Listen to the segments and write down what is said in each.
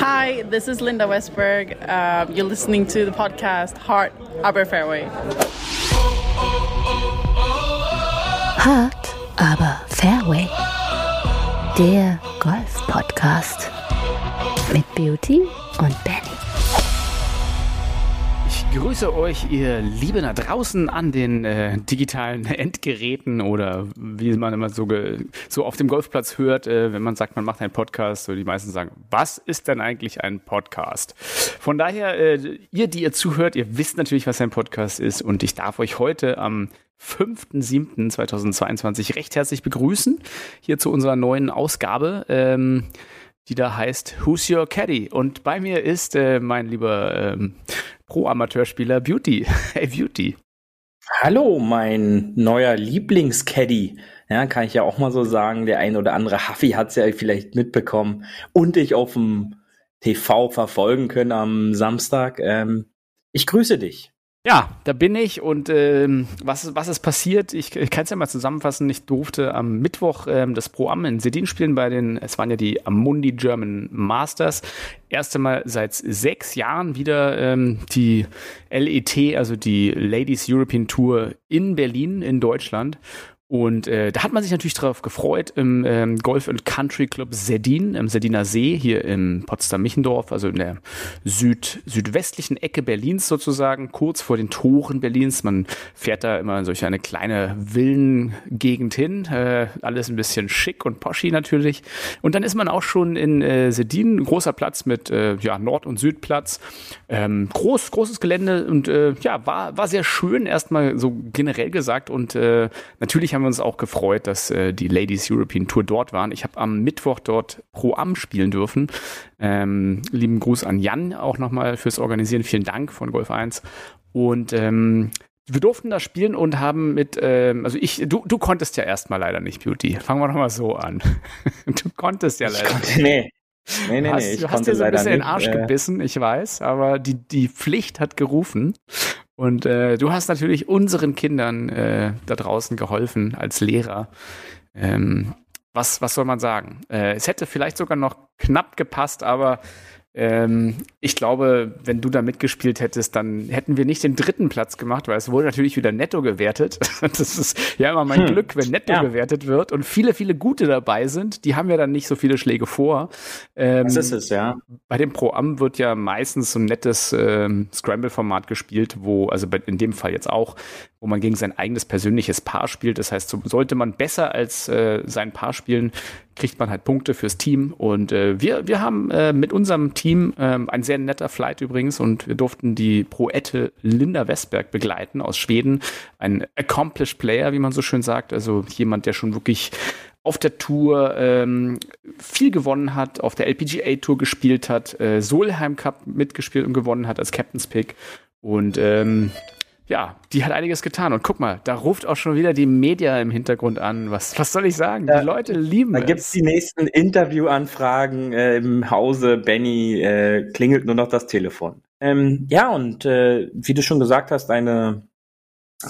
Hi, this is Linda Westberg. Uh, you're listening to the podcast Heart Aber Fairway. Hart, aber Fairway. Der Golf-Podcast mit Beauty und Benny. Grüße euch, ihr Lieben da draußen an den äh, digitalen Endgeräten oder wie man immer so, so auf dem Golfplatz hört, äh, wenn man sagt, man macht einen Podcast. So die meisten sagen, was ist denn eigentlich ein Podcast? Von daher, äh, ihr, die ihr zuhört, ihr wisst natürlich, was ein Podcast ist und ich darf euch heute am 5.7.2022 recht herzlich begrüßen hier zu unserer neuen Ausgabe. Ähm, die da heißt Who's Your Caddy? Und bei mir ist äh, mein lieber ähm, Pro-Amateurspieler Beauty. Hey Beauty. Hallo, mein neuer Lieblingscaddy. Ja, kann ich ja auch mal so sagen. Der ein oder andere Huffy hat es ja vielleicht mitbekommen und ich auf dem TV verfolgen können am Samstag. Ähm, ich grüße dich. Ja, da bin ich und ähm, was, was ist passiert? Ich, ich kann es ja mal zusammenfassen. Ich durfte am Mittwoch ähm, das Pro Am in Sedin spielen bei den, es waren ja die Amundi German Masters. Erste Mal seit sechs Jahren wieder ähm, die LET, also die Ladies European Tour in Berlin in Deutschland. Und äh, da hat man sich natürlich darauf gefreut im ähm, Golf and Country Club Sedin, im Sediner See, hier im Potsdam-Michendorf, also in der süd südwestlichen Ecke Berlins sozusagen, kurz vor den Toren Berlins. Man fährt da immer in solch eine kleine Villengegend hin, äh, alles ein bisschen schick und poschi natürlich. Und dann ist man auch schon in äh, Sedin, großer Platz mit äh, ja, Nord- und Südplatz. Ähm, groß, großes Gelände und äh, ja, war, war sehr schön, erstmal so generell gesagt. Und äh, natürlich haben haben wir uns auch gefreut, dass äh, die Ladies European Tour dort waren. Ich habe am Mittwoch dort Pro Am spielen dürfen. Ähm, lieben Gruß an Jan auch nochmal fürs Organisieren. Vielen Dank von Golf 1. Und ähm, wir durften da spielen und haben mit, ähm, also ich, du, du konntest ja erstmal leider nicht, Beauty. Fangen wir doch mal so an. du konntest ja leider. Ich konnte, nee. Nee, nee, hast, nee, ich du hast dir so ein bisschen in den Arsch nicht, äh, gebissen, ich weiß, aber die, die Pflicht hat gerufen. Und äh, du hast natürlich unseren Kindern äh, da draußen geholfen als Lehrer. Ähm, was, was soll man sagen? Äh, es hätte vielleicht sogar noch knapp gepasst, aber ähm, ich glaube, wenn du da mitgespielt hättest, dann hätten wir nicht den dritten Platz gemacht, weil es wurde natürlich wieder netto gewertet. Das ist ja immer mein hm. Glück, wenn netto ja. gewertet wird und viele, viele gute dabei sind. Die haben ja dann nicht so viele Schläge vor. Ähm, das ist es, ja. Bei dem Pro-Am wird ja meistens so ein nettes ähm, Scramble-Format gespielt, wo, also in dem Fall jetzt auch, wo man gegen sein eigenes persönliches Paar spielt. Das heißt, so, sollte man besser als äh, sein Paar spielen, kriegt man halt Punkte fürs Team. Und äh, wir, wir haben äh, mit unserem Team äh, ein sehr netter Flight übrigens und wir durften die Proette Linda Westberg begleiten aus Schweden. Ein accomplished Player, wie man so schön sagt. Also jemand, der schon wirklich auf der Tour ähm, viel gewonnen hat, auf der LPGA Tour gespielt hat, äh, Solheim Cup mitgespielt und gewonnen hat als Captain's Pick. Und ähm, ja, die hat einiges getan. Und guck mal, da ruft auch schon wieder die Media im Hintergrund an. Was, was soll ich sagen? Die Leute lieben da es. Da gibt es die nächsten Interviewanfragen äh, im Hause. Benny äh, klingelt nur noch das Telefon. Ähm, ja, und äh, wie du schon gesagt hast, eine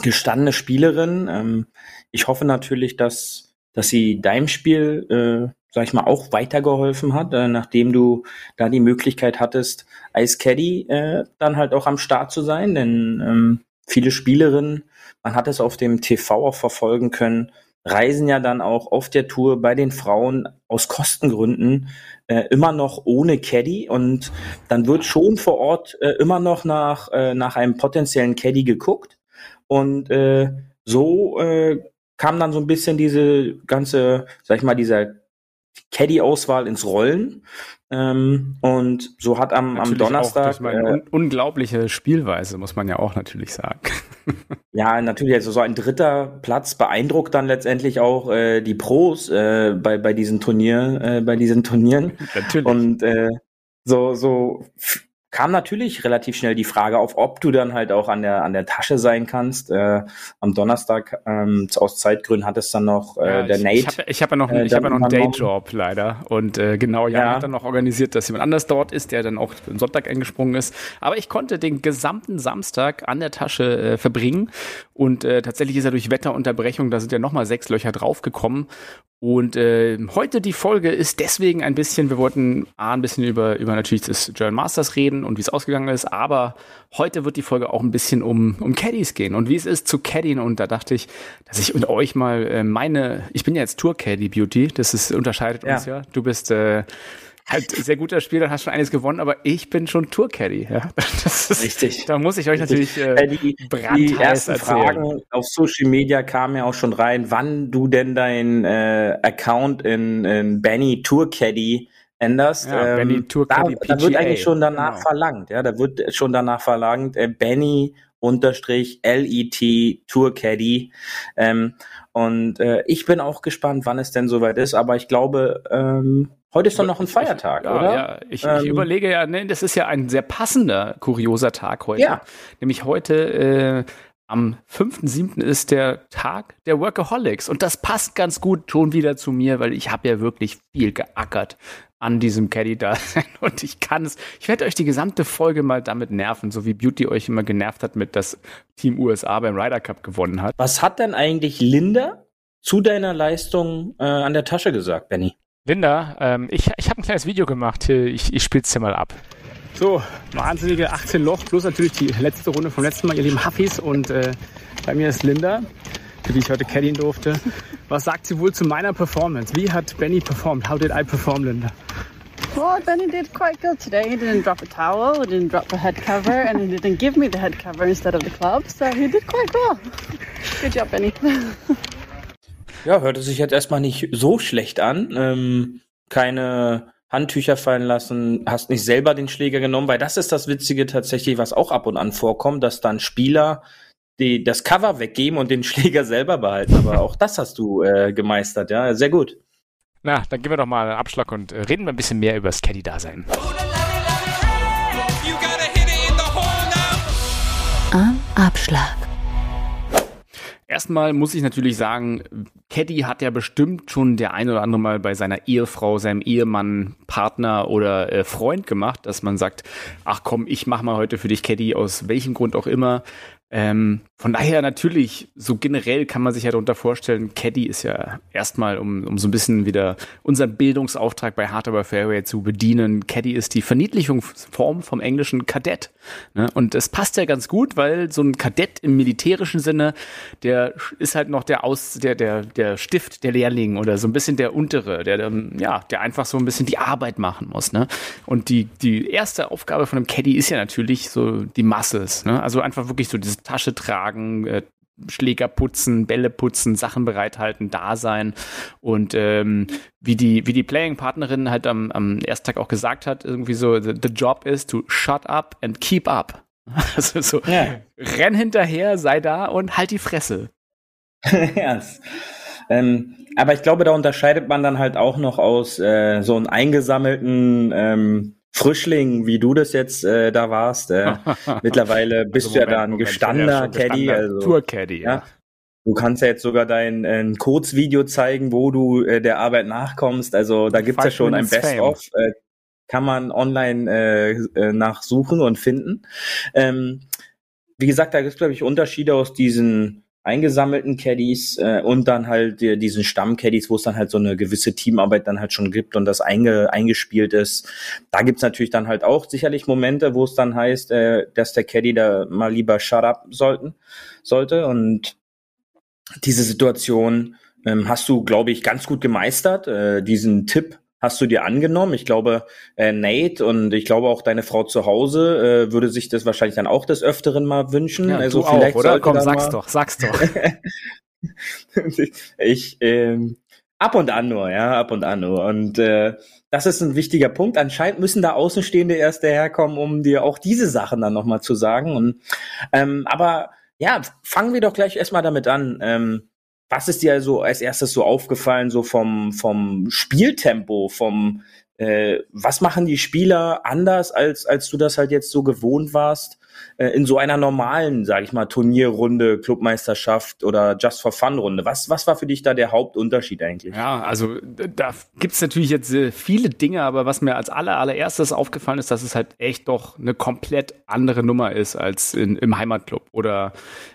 gestandene Spielerin. Ähm, ich hoffe natürlich, dass, dass sie deinem Spiel, äh, sag ich mal, auch weitergeholfen hat, äh, nachdem du da die Möglichkeit hattest, als Caddy äh, dann halt auch am Start zu sein. Denn ähm, viele Spielerinnen, man hat es auf dem TV auch verfolgen können, reisen ja dann auch auf der Tour bei den Frauen aus Kostengründen äh, immer noch ohne Caddy und dann wird schon vor Ort äh, immer noch nach, äh, nach einem potenziellen Caddy geguckt und äh, so äh, kam dann so ein bisschen diese ganze, sag ich mal, dieser Caddy-Auswahl ins Rollen. Ähm, und so hat am, am Donnerstag. Auch meine äh, unglaubliche Spielweise, muss man ja auch natürlich sagen. ja, natürlich, also so ein dritter Platz beeindruckt dann letztendlich auch äh, die Pros äh, bei, bei diesen Turnieren, äh, bei diesen Turnieren. Natürlich. Und äh, so, so kam natürlich relativ schnell die Frage auf, ob du dann halt auch an der an der Tasche sein kannst. Äh, am Donnerstag ähm, aus Zeitgründen hat es dann noch äh, ja, der ich, Nate. Ich habe ich hab ja noch, äh, ich hab ja noch einen Dayjob leider und äh, genau, Jan ja. hat dann noch organisiert, dass jemand anders dort ist, der dann auch am Sonntag eingesprungen ist. Aber ich konnte den gesamten Samstag an der Tasche äh, verbringen und äh, tatsächlich ist er durch Wetterunterbrechung, da sind ja noch mal sechs Löcher draufgekommen Und äh, heute die Folge ist deswegen ein bisschen, wir wollten A, ein bisschen über, über natürlich das German Masters reden und wie es ausgegangen ist, aber heute wird die Folge auch ein bisschen um, um Caddies gehen und wie es ist zu caddien. Und da dachte ich, dass ich mit euch mal äh, meine, ich bin ja jetzt Tour Caddy Beauty, das ist, unterscheidet ja. uns ja. Du bist äh, halt sehr guter Spieler, hast schon eines gewonnen, aber ich bin schon Tour-Caddy. Ja? Das ist, Richtig. Da muss ich euch natürlich äh, die, die ersten erzählen. Fragen auf Social Media kamen ja auch schon rein, wann du denn dein äh, Account in, in Benny Tour-Caddy änderst. Ja, ähm, da, da wird eigentlich schon danach genau. verlangt. Ja, da wird schon danach verlangt, äh, Benny unterstrich LET Tour Caddy. Ähm, und äh, ich bin auch gespannt, wann es denn soweit ist, aber ich glaube, ähm, heute ist doch noch ein Feiertag, ich, oder? Ja, ich, ähm, ich überlege ja, ne, das ist ja ein sehr passender, kurioser Tag heute. Ja. Nämlich heute äh, am 5.7. ist der Tag der Workaholics. Und das passt ganz gut schon wieder zu mir, weil ich habe ja wirklich viel geackert an diesem Caddy da und ich kann es. Ich werde euch die gesamte Folge mal damit nerven, so wie Beauty euch immer genervt hat mit das Team USA beim Ryder Cup gewonnen hat. Was hat denn eigentlich Linda zu deiner Leistung äh, an der Tasche gesagt, Benny? Linda, ähm, ich, ich habe ein kleines Video gemacht. Ich, ich spiele es dir mal ab. So, wahnsinnige 18 Loch, plus natürlich die letzte Runde vom letzten Mal, ihr lieben Huffis. Und äh, bei mir ist Linda, für die ich heute caddien durfte. Was sagt sie wohl zu meiner Performance? Wie hat Benny performt? How did I perform, Linda? Well, Benny did quite good today. He didn't drop a towel, he didn't drop the head cover, and he didn't give me the head cover instead of the club. So he did quite well. Good job, Benny. Ja, hörte sich jetzt erstmal nicht so schlecht an. Ähm, keine Handtücher fallen lassen, hast nicht selber den Schläger genommen, weil das ist das Witzige tatsächlich, was auch ab und an vorkommt, dass dann Spieler die das Cover weggeben und den Schläger selber behalten. Aber auch das hast du äh, gemeistert, ja, sehr gut. Na, dann geben wir doch mal einen Abschlag und äh, reden wir ein bisschen mehr über das Caddy-Dasein. Am Abschlag. Erstmal muss ich natürlich sagen, Caddy hat ja bestimmt schon der ein oder andere Mal bei seiner Ehefrau, seinem Ehemann, Partner oder äh, Freund gemacht, dass man sagt, ach komm, ich mach mal heute für dich Caddy, aus welchem Grund auch immer. Ähm, von daher natürlich, so generell kann man sich ja darunter vorstellen, Caddy ist ja erstmal, um, um so ein bisschen wieder unseren Bildungsauftrag bei Hard Aber Fairway zu bedienen. Caddy ist die Verniedlichungsform vom englischen Kadett. Ne? Und es passt ja ganz gut, weil so ein Kadett im militärischen Sinne, der ist halt noch der Aus, der, der, der Stift der Lehrling oder so ein bisschen der untere, der, der, ja, der einfach so ein bisschen die Arbeit machen muss. Ne? Und die, die erste Aufgabe von einem Caddy ist ja natürlich so die Muscles. Ne? Also einfach wirklich so diese Tasche tragen, äh, Schläger putzen, Bälle putzen, Sachen bereithalten, da sein. Und ähm, wie die, wie die Playing-Partnerin halt am, am ersten Tag auch gesagt hat, irgendwie so, the, the job is to shut up and keep up. Also so, ja. renn hinterher, sei da und halt die Fresse. yes. ähm, aber ich glaube, da unterscheidet man dann halt auch noch aus äh, so einem eingesammelten ähm, Frischling, wie du das jetzt äh, da warst. Äh, mittlerweile bist also Moment, du ja da ein gestandener Caddy. Also, Tour-Caddy, ja. ja. Du kannst ja jetzt sogar dein äh, Kurzvideo zeigen, wo du äh, der Arbeit nachkommst. Also da gibt's ja schon ein Best-of. Äh, kann man online äh, äh, nachsuchen und finden. Ähm, wie gesagt, da gibt es, glaube ich, Unterschiede aus diesen eingesammelten Caddies äh, und dann halt äh, diesen Stamm-Caddies, wo es dann halt so eine gewisse Teamarbeit dann halt schon gibt und das einge eingespielt ist. Da gibt's natürlich dann halt auch sicherlich Momente, wo es dann heißt, äh, dass der Caddy da mal lieber shut up sollten, sollte und diese Situation ähm, hast du, glaube ich, ganz gut gemeistert. Äh, diesen Tipp hast du dir angenommen. Ich glaube, äh, Nate und ich glaube auch deine Frau zu Hause äh, würde sich das wahrscheinlich dann auch des Öfteren mal wünschen. Ja, also du vielleicht auch, oder? Komm, sag's doch, sag's doch. ich ähm, ab und an nur, ja, ab und an nur. Und äh, das ist ein wichtiger Punkt. Anscheinend müssen da Außenstehende erst daherkommen, um dir auch diese Sachen dann nochmal zu sagen. Und, ähm, aber ja, fangen wir doch gleich erstmal damit an. Ähm, was ist dir also als erstes so aufgefallen, so vom, vom Spieltempo, vom, Äh, was machen die Spieler anders, als, als du das halt jetzt so gewohnt warst? Äh, in so einer normalen, sage ich mal, Turnierrunde, Clubmeisterschaft oder Just for Fun Runde. Was, was war für dich da der Hauptunterschied eigentlich? Ja, also da gibt's natürlich jetzt äh, viele Dinge, aber was mir als aller, allererstes aufgefallen ist, dass es halt echt doch eine komplett andere Nummer ist als in, im Heimatclub oder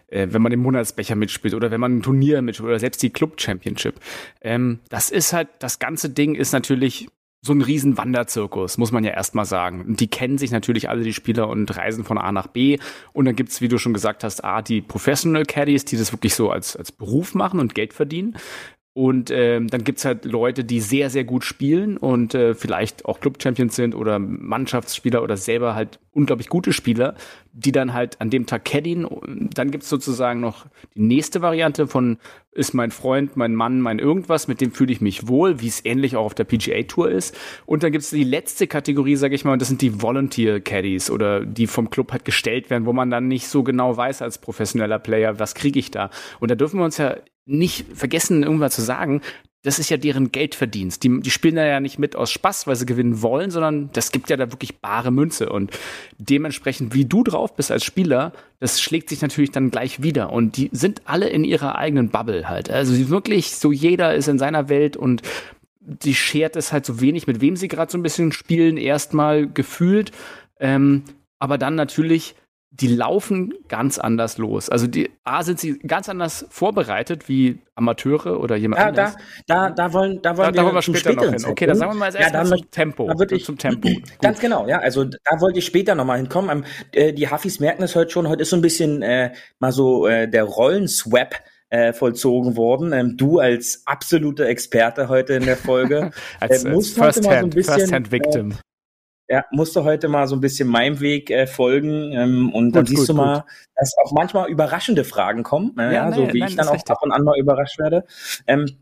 äh, wenn man den Monatsbecher mitspielt oder wenn man ein Turnier mitspielt oder selbst die Club Championship. Ähm, das ist halt, das ganze Ding ist natürlich so ein riesen Wanderzirkus, muss man ja erstmal sagen. Und die kennen sich natürlich alle, die Spieler, und reisen von A nach B. Und dann gibt's, wie du schon gesagt hast, A, die Professional Caddies, die das wirklich so als, als Beruf machen und Geld verdienen. Und ähm, dann gibt's halt Leute, die sehr, sehr gut spielen und äh, vielleicht auch Club-Champions sind oder Mannschaftsspieler oder selber halt unglaublich gute Spieler, die dann halt an dem Tag caddien. Dann gibt's sozusagen noch die nächste Variante von ist mein Freund, mein Mann, mein irgendwas, mit dem fühle ich mich wohl, wie es ähnlich auch auf der PGA-Tour ist. Und dann gibt's die letzte Kategorie, sage ich mal, und das sind die Volunteer-Caddies oder die vom Club halt gestellt werden, wo man dann nicht so genau weiß als professioneller Player, was kriege ich da. Und da dürfen wir uns ja nicht vergessen, irgendwann zu sagen, das ist ja deren Geldverdienst. Die, die spielen da ja nicht mit aus Spaß, weil sie gewinnen wollen, sondern das gibt ja da wirklich bare Münze. Und dementsprechend, wie du drauf bist als Spieler, das schlägt sich natürlich dann gleich wieder. Und die sind alle in ihrer eigenen Bubble halt. Also wirklich, so jeder ist in seiner Welt und die schert es halt so wenig, mit wem sie gerade so ein bisschen spielen, erstmal gefühlt. Ähm, aber dann natürlich die laufen ganz anders los. Also die A sind sie ganz anders vorbereitet wie Amateure oder jemand ja, anderes. Da, da, da wollen, da wollen da, wir, da wir später noch hin. Okay, dann sagen wir mal als erstes ja, zum Tempo. Da ich, zum Tempo. Ganz genau, ja. Also da wollte ich später nochmal hinkommen. Ähm, äh, die Huffis merken es heute schon. Heute ist so ein bisschen äh, mal so äh, der Rollenswap äh, vollzogen worden. Ähm, du als absoluter Experte heute in der Folge als, äh, musst als First, Hand, so First Hand Victim. Äh, ja, musst du heute mal so ein bisschen meinem Weg äh, folgen ähm, und gut, dann siehst gut, du mal, gut. dass auch manchmal überraschende Fragen kommen, äh, ja, so nee, wie nein, ich dann auch davon an mal überrascht werde. Ähm,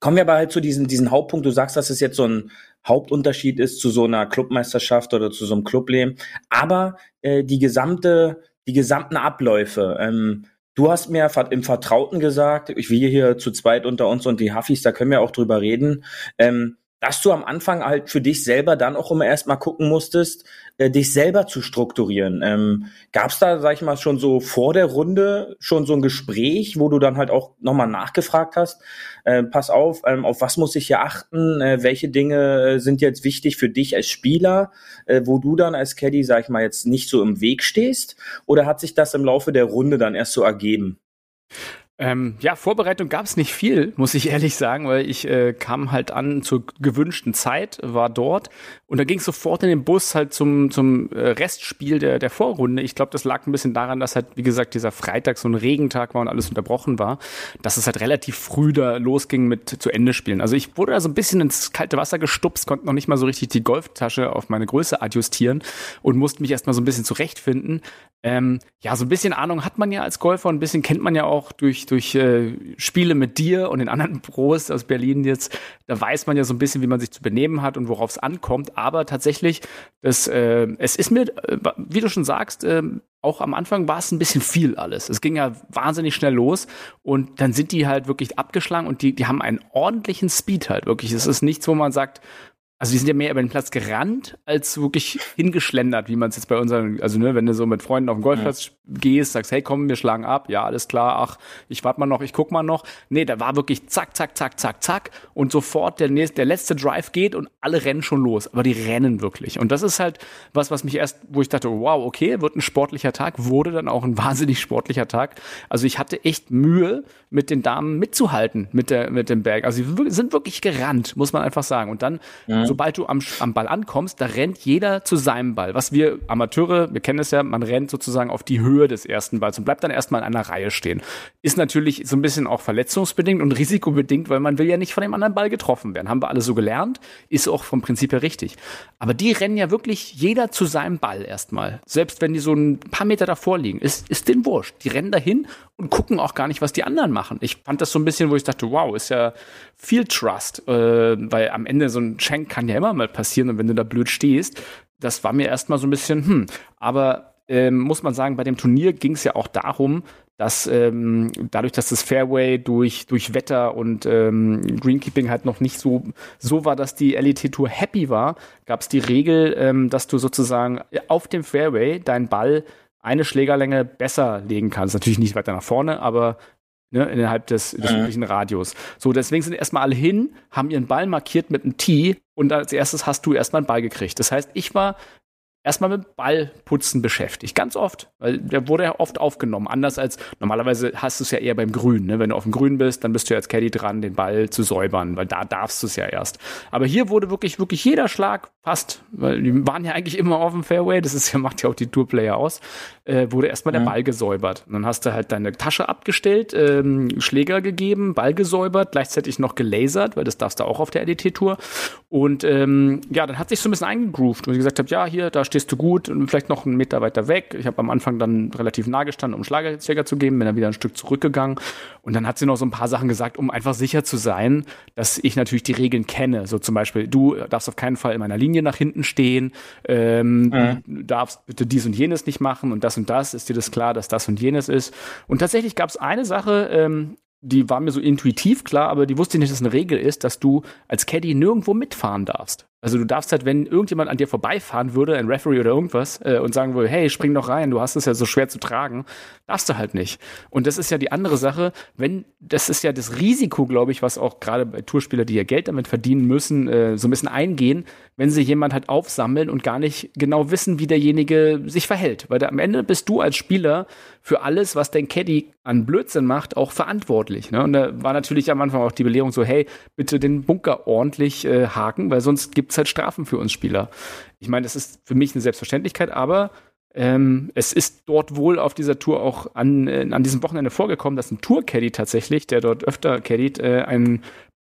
kommen wir aber halt zu diesem diesen Hauptpunkt. Du sagst, dass es jetzt so ein Hauptunterschied ist zu so einer Clubmeisterschaft oder zu so einem Clubleben, aber äh, die gesamte, die gesamten Abläufe. Ähm, Du hast mir im Vertrauten gesagt, ich will hier zu zweit unter uns und die Huffis, da können wir auch drüber reden. Ähm, dass du am Anfang halt für dich selber dann auch immer erstmal gucken musstest, äh, dich selber zu strukturieren. Ähm, Gab es da, sag ich mal, schon so vor der Runde schon so ein Gespräch, wo du dann halt auch nochmal nachgefragt hast, äh, pass auf, ähm, auf was muss ich hier achten, äh, welche Dinge äh, sind jetzt wichtig für dich als Spieler, äh, wo du dann als Caddy, sag ich mal, jetzt nicht so im Weg stehst? Oder hat sich das im Laufe der Runde dann erst so ergeben? Ähm, ja, Vorbereitung gab es nicht viel, muss ich ehrlich sagen, weil ich äh, kam halt an zur gewünschten Zeit, war dort und da ging es sofort in den Bus halt zum, zum äh, Restspiel der, der Vorrunde. Ich glaube, das lag ein bisschen daran, dass halt, wie gesagt, dieser Freitag so ein Regentag war und alles unterbrochen war, dass es halt relativ früh da losging mit zu Ende spielen. Also ich wurde da so ein bisschen ins kalte Wasser gestupst, konnte noch nicht mal so richtig die Golftasche auf meine Größe adjustieren und musste mich erstmal so ein bisschen zurechtfinden. Ähm, ja, so ein bisschen Ahnung hat man ja als Golfer, ein bisschen kennt man ja auch durch durch äh, Spiele mit dir und den anderen Pros aus Berlin jetzt, da weiß man ja so ein bisschen, wie man sich zu benehmen hat und worauf es ankommt. Aber tatsächlich, das, äh, es ist mir, äh, wie du schon sagst, äh, auch am Anfang war es ein bisschen viel alles. Es ging ja wahnsinnig schnell los und dann sind die halt wirklich abgeschlagen und die, die haben einen ordentlichen Speed halt wirklich. Es ist nichts, wo man sagt, also die sind ja mehr über den Platz gerannt, als wirklich hingeschlendert, wie man es jetzt bei unseren, also ne, wenn du so mit Freunden auf den Golfplatz ja. gehst, sagst, hey komm, wir schlagen ab, ja, alles klar, ach, ich warte mal noch, ich guck mal noch. Nee, da war wirklich zack, zack, zack, zack, zack und sofort der, nächste, der letzte Drive geht und alle rennen schon los. Aber die rennen wirklich. Und das ist halt was, was mich erst, wo ich dachte, wow, okay, wird ein sportlicher Tag, wurde dann auch ein wahnsinnig sportlicher Tag. Also ich hatte echt Mühe, mit den Damen mitzuhalten, mit der, mit dem Berg. Also sie sind wirklich gerannt, muss man einfach sagen. Und dann, ja sobald du am, am Ball ankommst, da rennt jeder zu seinem Ball. Was wir Amateure, wir kennen es ja, man rennt sozusagen auf die Höhe des ersten Balls und bleibt dann erstmal in einer Reihe stehen. Ist natürlich so ein bisschen auch verletzungsbedingt und risikobedingt, weil man will ja nicht von dem anderen Ball getroffen werden. Haben wir alle so gelernt, ist auch vom Prinzip her richtig. Aber die rennen ja wirklich jeder zu seinem Ball erstmal. Selbst wenn die so ein paar Meter davor liegen, ist, ist den wurscht. Die rennen dahin und gucken auch gar nicht, was die anderen machen. Ich fand das so ein bisschen, wo ich dachte, wow, ist ja viel Trust, äh, weil am Ende so ein Schenk kann ja immer mal passieren und wenn du da blöd stehst, das war mir erstmal so ein bisschen, hm, aber ähm, muss man sagen, bei dem Turnier ging es ja auch darum, dass ähm, dadurch, dass das Fairway durch, durch Wetter und ähm, Greenkeeping halt noch nicht so, so war, dass die LET Tour happy war, gab es die Regel, ähm, dass du sozusagen auf dem Fairway deinen Ball eine Schlägerlänge besser legen kannst. Natürlich nicht weiter nach vorne, aber ne, innerhalb des, des mhm. üblichen Radius. So, deswegen sind erstmal alle hin, haben ihren Ball markiert mit einem Tee und als erstes hast du erstmal einen Ball gekriegt. Das heißt, ich war erstmal mit Ballputzen beschäftigt. Ganz oft. Weil der wurde ja oft aufgenommen. Anders als normalerweise hast du es ja eher beim Grün. Ne? Wenn du auf dem Grün bist, dann bist du als Caddy dran, den Ball zu säubern, weil da darfst du es ja erst. Aber hier wurde wirklich, wirklich jeder Schlag fast, weil die waren ja eigentlich immer auf dem Fairway, das ist ja, macht ja auch die Tourplayer aus, äh, wurde erstmal ja. der Ball gesäubert. Und dann hast du halt deine Tasche abgestellt, ähm, Schläger gegeben, Ball gesäubert, gleichzeitig noch gelasert, weil das darfst du auch auf der LDT-Tour. Und ähm, ja, dann hat sich so ein bisschen eingegroovt, wo ich gesagt habe, ja, hier, da stehst du gut und vielleicht noch einen Meter weiter weg. Ich habe am Anfang dann relativ nah gestanden, um Schlagerschläger zu geben, bin dann wieder ein Stück zurückgegangen. Und dann hat sie noch so ein paar Sachen gesagt, um einfach sicher zu sein, dass ich natürlich die Regeln kenne. So zum Beispiel, du darfst auf keinen Fall in meiner Linie nach hinten stehen, ähm, mhm. du darfst bitte dies und jenes nicht machen und das und das. Ist dir das klar, dass das und jenes ist? Und tatsächlich gab es eine Sache, ähm, die war mir so intuitiv klar, aber die wusste ich nicht, dass es eine Regel ist, dass du als Caddy nirgendwo mitfahren darfst. Also du darfst halt, wenn irgendjemand an dir vorbeifahren würde, ein Referee oder irgendwas, äh, und sagen würde, hey, spring doch rein, du hast es ja so schwer zu tragen, darfst du halt nicht. Und das ist ja die andere Sache, wenn, das ist ja das Risiko, glaube ich, was auch gerade bei Tourspieler, die ja Geld damit verdienen müssen, äh, so ein bisschen eingehen, wenn sie jemand halt aufsammeln und gar nicht genau wissen, wie derjenige sich verhält. Weil da, am Ende bist du als Spieler für alles, was dein Caddy an Blödsinn macht, auch verantwortlich. Ne? Und da war natürlich am Anfang auch die Belehrung so, hey, bitte den Bunker ordentlich äh, haken, weil sonst gibt es halt Strafen für uns Spieler. Ich meine, das ist für mich eine Selbstverständlichkeit, aber ähm, es ist dort wohl auf dieser Tour auch an, äh, an diesem Wochenende vorgekommen, dass ein Tour-Caddy tatsächlich, der dort öfter caddied, äh, einen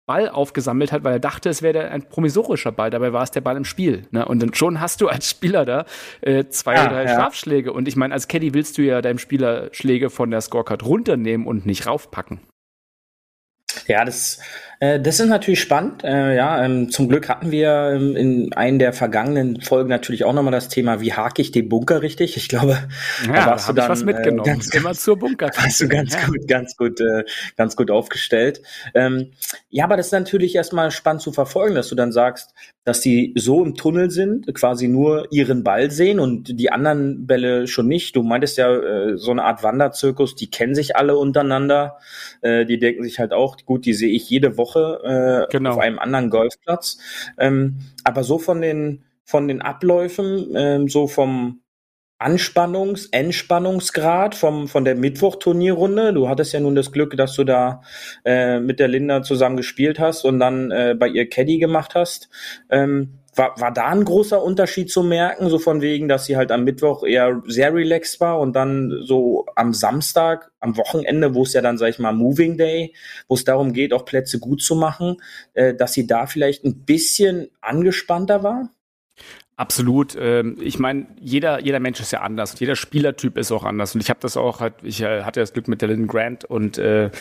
Ball aufgesammelt hat, weil er dachte, es wäre ein promisorischer Ball. Dabei war es der Ball im Spiel. Ne? Und dann schon hast du als Spieler da äh, zwei ja, oder drei ja. Strafschläge. Und ich meine, als Caddy willst du ja deinem Spieler Schläge von der Scorecard runternehmen und nicht raufpacken. Ja, das das ist natürlich spannend. Äh, ja, ähm, zum Glück hatten wir ähm, in einen der vergangenen Folgen natürlich auch nochmal das Thema, wie hake ich den Bunker richtig. Ich glaube, ja, da warst da du dann was mitgenommen. Äh, ganz, Immer zur Bunker. Warst du ganz ja. gut, ganz gut, äh, ganz gut aufgestellt. Ähm, ja, aber das ist natürlich erstmal spannend zu verfolgen, dass du dann sagst, dass die so im Tunnel sind, quasi nur ihren Ball sehen und die anderen Bälle schon nicht. Du meintest ja äh, so eine Art Wanderzirkus, die kennen sich alle untereinander. Äh, die denken sich halt auch, gut, die sehe ich jede Woche Woche äh, genau. auf einem anderen Golfplatz. Ähm, aber so von den von den Abläufen, ähm, so vom Anspannungs-, Entspannungsgrad vom, von der Mittwoch-Turnierrunde. Du hattest ja nun das Glück, dass du da äh, mit der Linda zusammen gespielt hast und dann äh, bei ihr Caddy gemacht hast. Ähm, war, war da ein großer Unterschied zu merken, so von wegen, dass sie halt am Mittwoch eher sehr relaxed war und dann so am Samstag, am Wochenende, wo es ja dann, sag ich mal, Moving Day, wo es darum geht, auch Plätze gut zu machen, äh, dass sie da vielleicht ein bisschen angespannter war? Absolut. Ähm, ich meine, jeder, jeder Mensch ist ja anders. Jeder Spielertyp ist auch anders. Und ich habe das auch, ich äh, hatte das Glück mit der Lynn Grant und äh,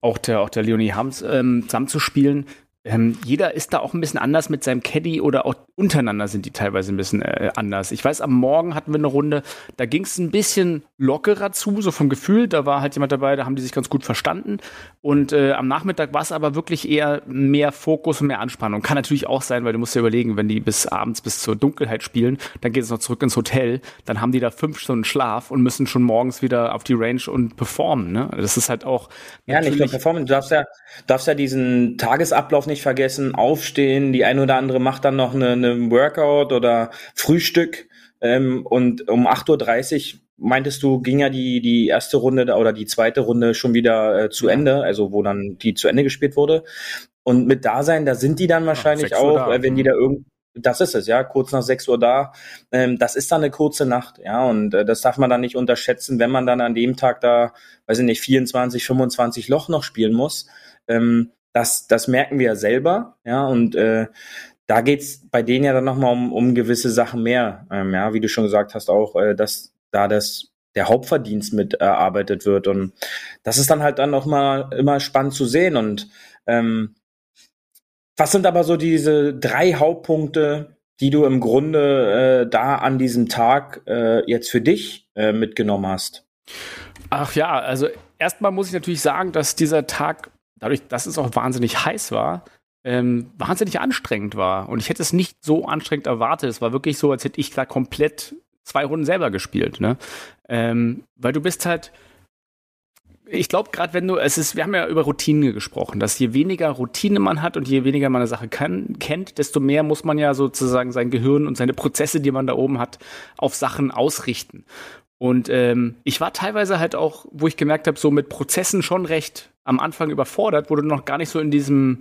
auch der, auch der Leonie Hams ähm, zusammenzuspielen. Ähm, jeder ist da auch ein bisschen anders mit seinem Caddy oder auch untereinander sind die teilweise ein bisschen äh, anders. Ich weiß, am Morgen hatten wir eine Runde, da ging es ein bisschen lockerer zu, so vom Gefühl. Da war halt jemand dabei, da haben die sich ganz gut verstanden. Und äh, am Nachmittag war es aber wirklich eher mehr Fokus und mehr Anspannung. Kann natürlich auch sein, weil du musst dir überlegen, wenn die bis abends bis zur Dunkelheit spielen, dann geht es noch zurück ins Hotel, dann haben die da fünf Stunden Schlaf und müssen schon morgens wieder auf die Range und performen. Ne? Das ist halt auch. Ja, nicht nur performen. Du darfst ja, darfst ja diesen Tagesablauf nicht vergessen, aufstehen. Die eine oder andere macht dann noch eine, eine Workout oder Frühstück. Ähm, und um 8.30 Uhr meintest du, ging ja die, die erste Runde oder die zweite Runde schon wieder äh, zu Ende, also wo dann die zu Ende gespielt wurde. Und mit Dasein, da sind die dann wahrscheinlich Ach, auch, da. wenn die mhm. da irgend, das ist es, ja, kurz nach 6 Uhr da. Ähm, das ist dann eine kurze Nacht, ja, und äh, das darf man dann nicht unterschätzen, wenn man dann an dem Tag da, weiß ich nicht, 24, 25 Loch noch spielen muss. Ähm, das, das merken wir ja selber, ja, und äh, da geht's bei denen ja dann nochmal um, um gewisse Sachen mehr. Ähm, ja, wie du schon gesagt hast, auch, äh, dass da das der Hauptverdienst mit erarbeitet wird. Und das ist dann halt dann noch mal immer spannend zu sehen. Und ähm, was sind aber so diese drei Hauptpunkte, die du im Grunde äh, da an diesem Tag äh, jetzt für dich äh, mitgenommen hast? Ach ja, also erstmal muss ich natürlich sagen, dass dieser Tag, dadurch, dass es auch wahnsinnig heiß war, ähm, wahnsinnig anstrengend war. Und ich hätte es nicht so anstrengend erwartet. Es war wirklich so, als hätte ich da komplett zwei Runden selber gespielt. Ne? Ähm, weil du bist halt, ich glaube, gerade wenn du, es ist, wir haben ja über Routine gesprochen, dass je weniger Routine man hat und je weniger man eine Sache kann, kennt, desto mehr muss man ja sozusagen sein Gehirn und seine Prozesse, die man da oben hat, auf Sachen ausrichten. Und ähm, ich war teilweise halt auch, wo ich gemerkt habe, so mit Prozessen schon recht am Anfang überfordert, wo du noch gar nicht so in diesem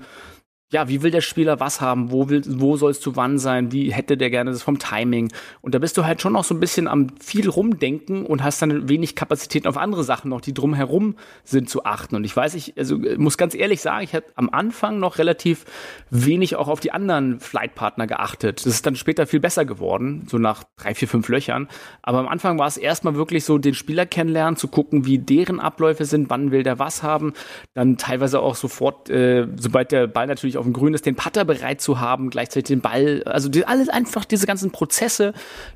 ja, wie will der Spieler was haben? Wo, will, wo sollst du wann sein? Wie hätte der gerne das vom Timing? Und da bist du halt schon noch so ein bisschen am viel rumdenken und hast dann wenig Kapazitäten auf andere Sachen noch, die drumherum sind, zu achten. Und ich weiß, ich also, muss ganz ehrlich sagen, ich habe am Anfang noch relativ wenig auch auf die anderen Flightpartner geachtet. Das ist dann später viel besser geworden, so nach drei, vier, fünf Löchern. Aber am Anfang war es erstmal wirklich so, den Spieler kennenlernen, zu gucken, wie deren Abläufe sind, wann will der was haben. Dann teilweise auch sofort, äh, sobald der Ball natürlich natürlich auf dem Grün ist, den Putter bereit zu haben, gleichzeitig den Ball. Also die, alles einfach diese ganzen Prozesse,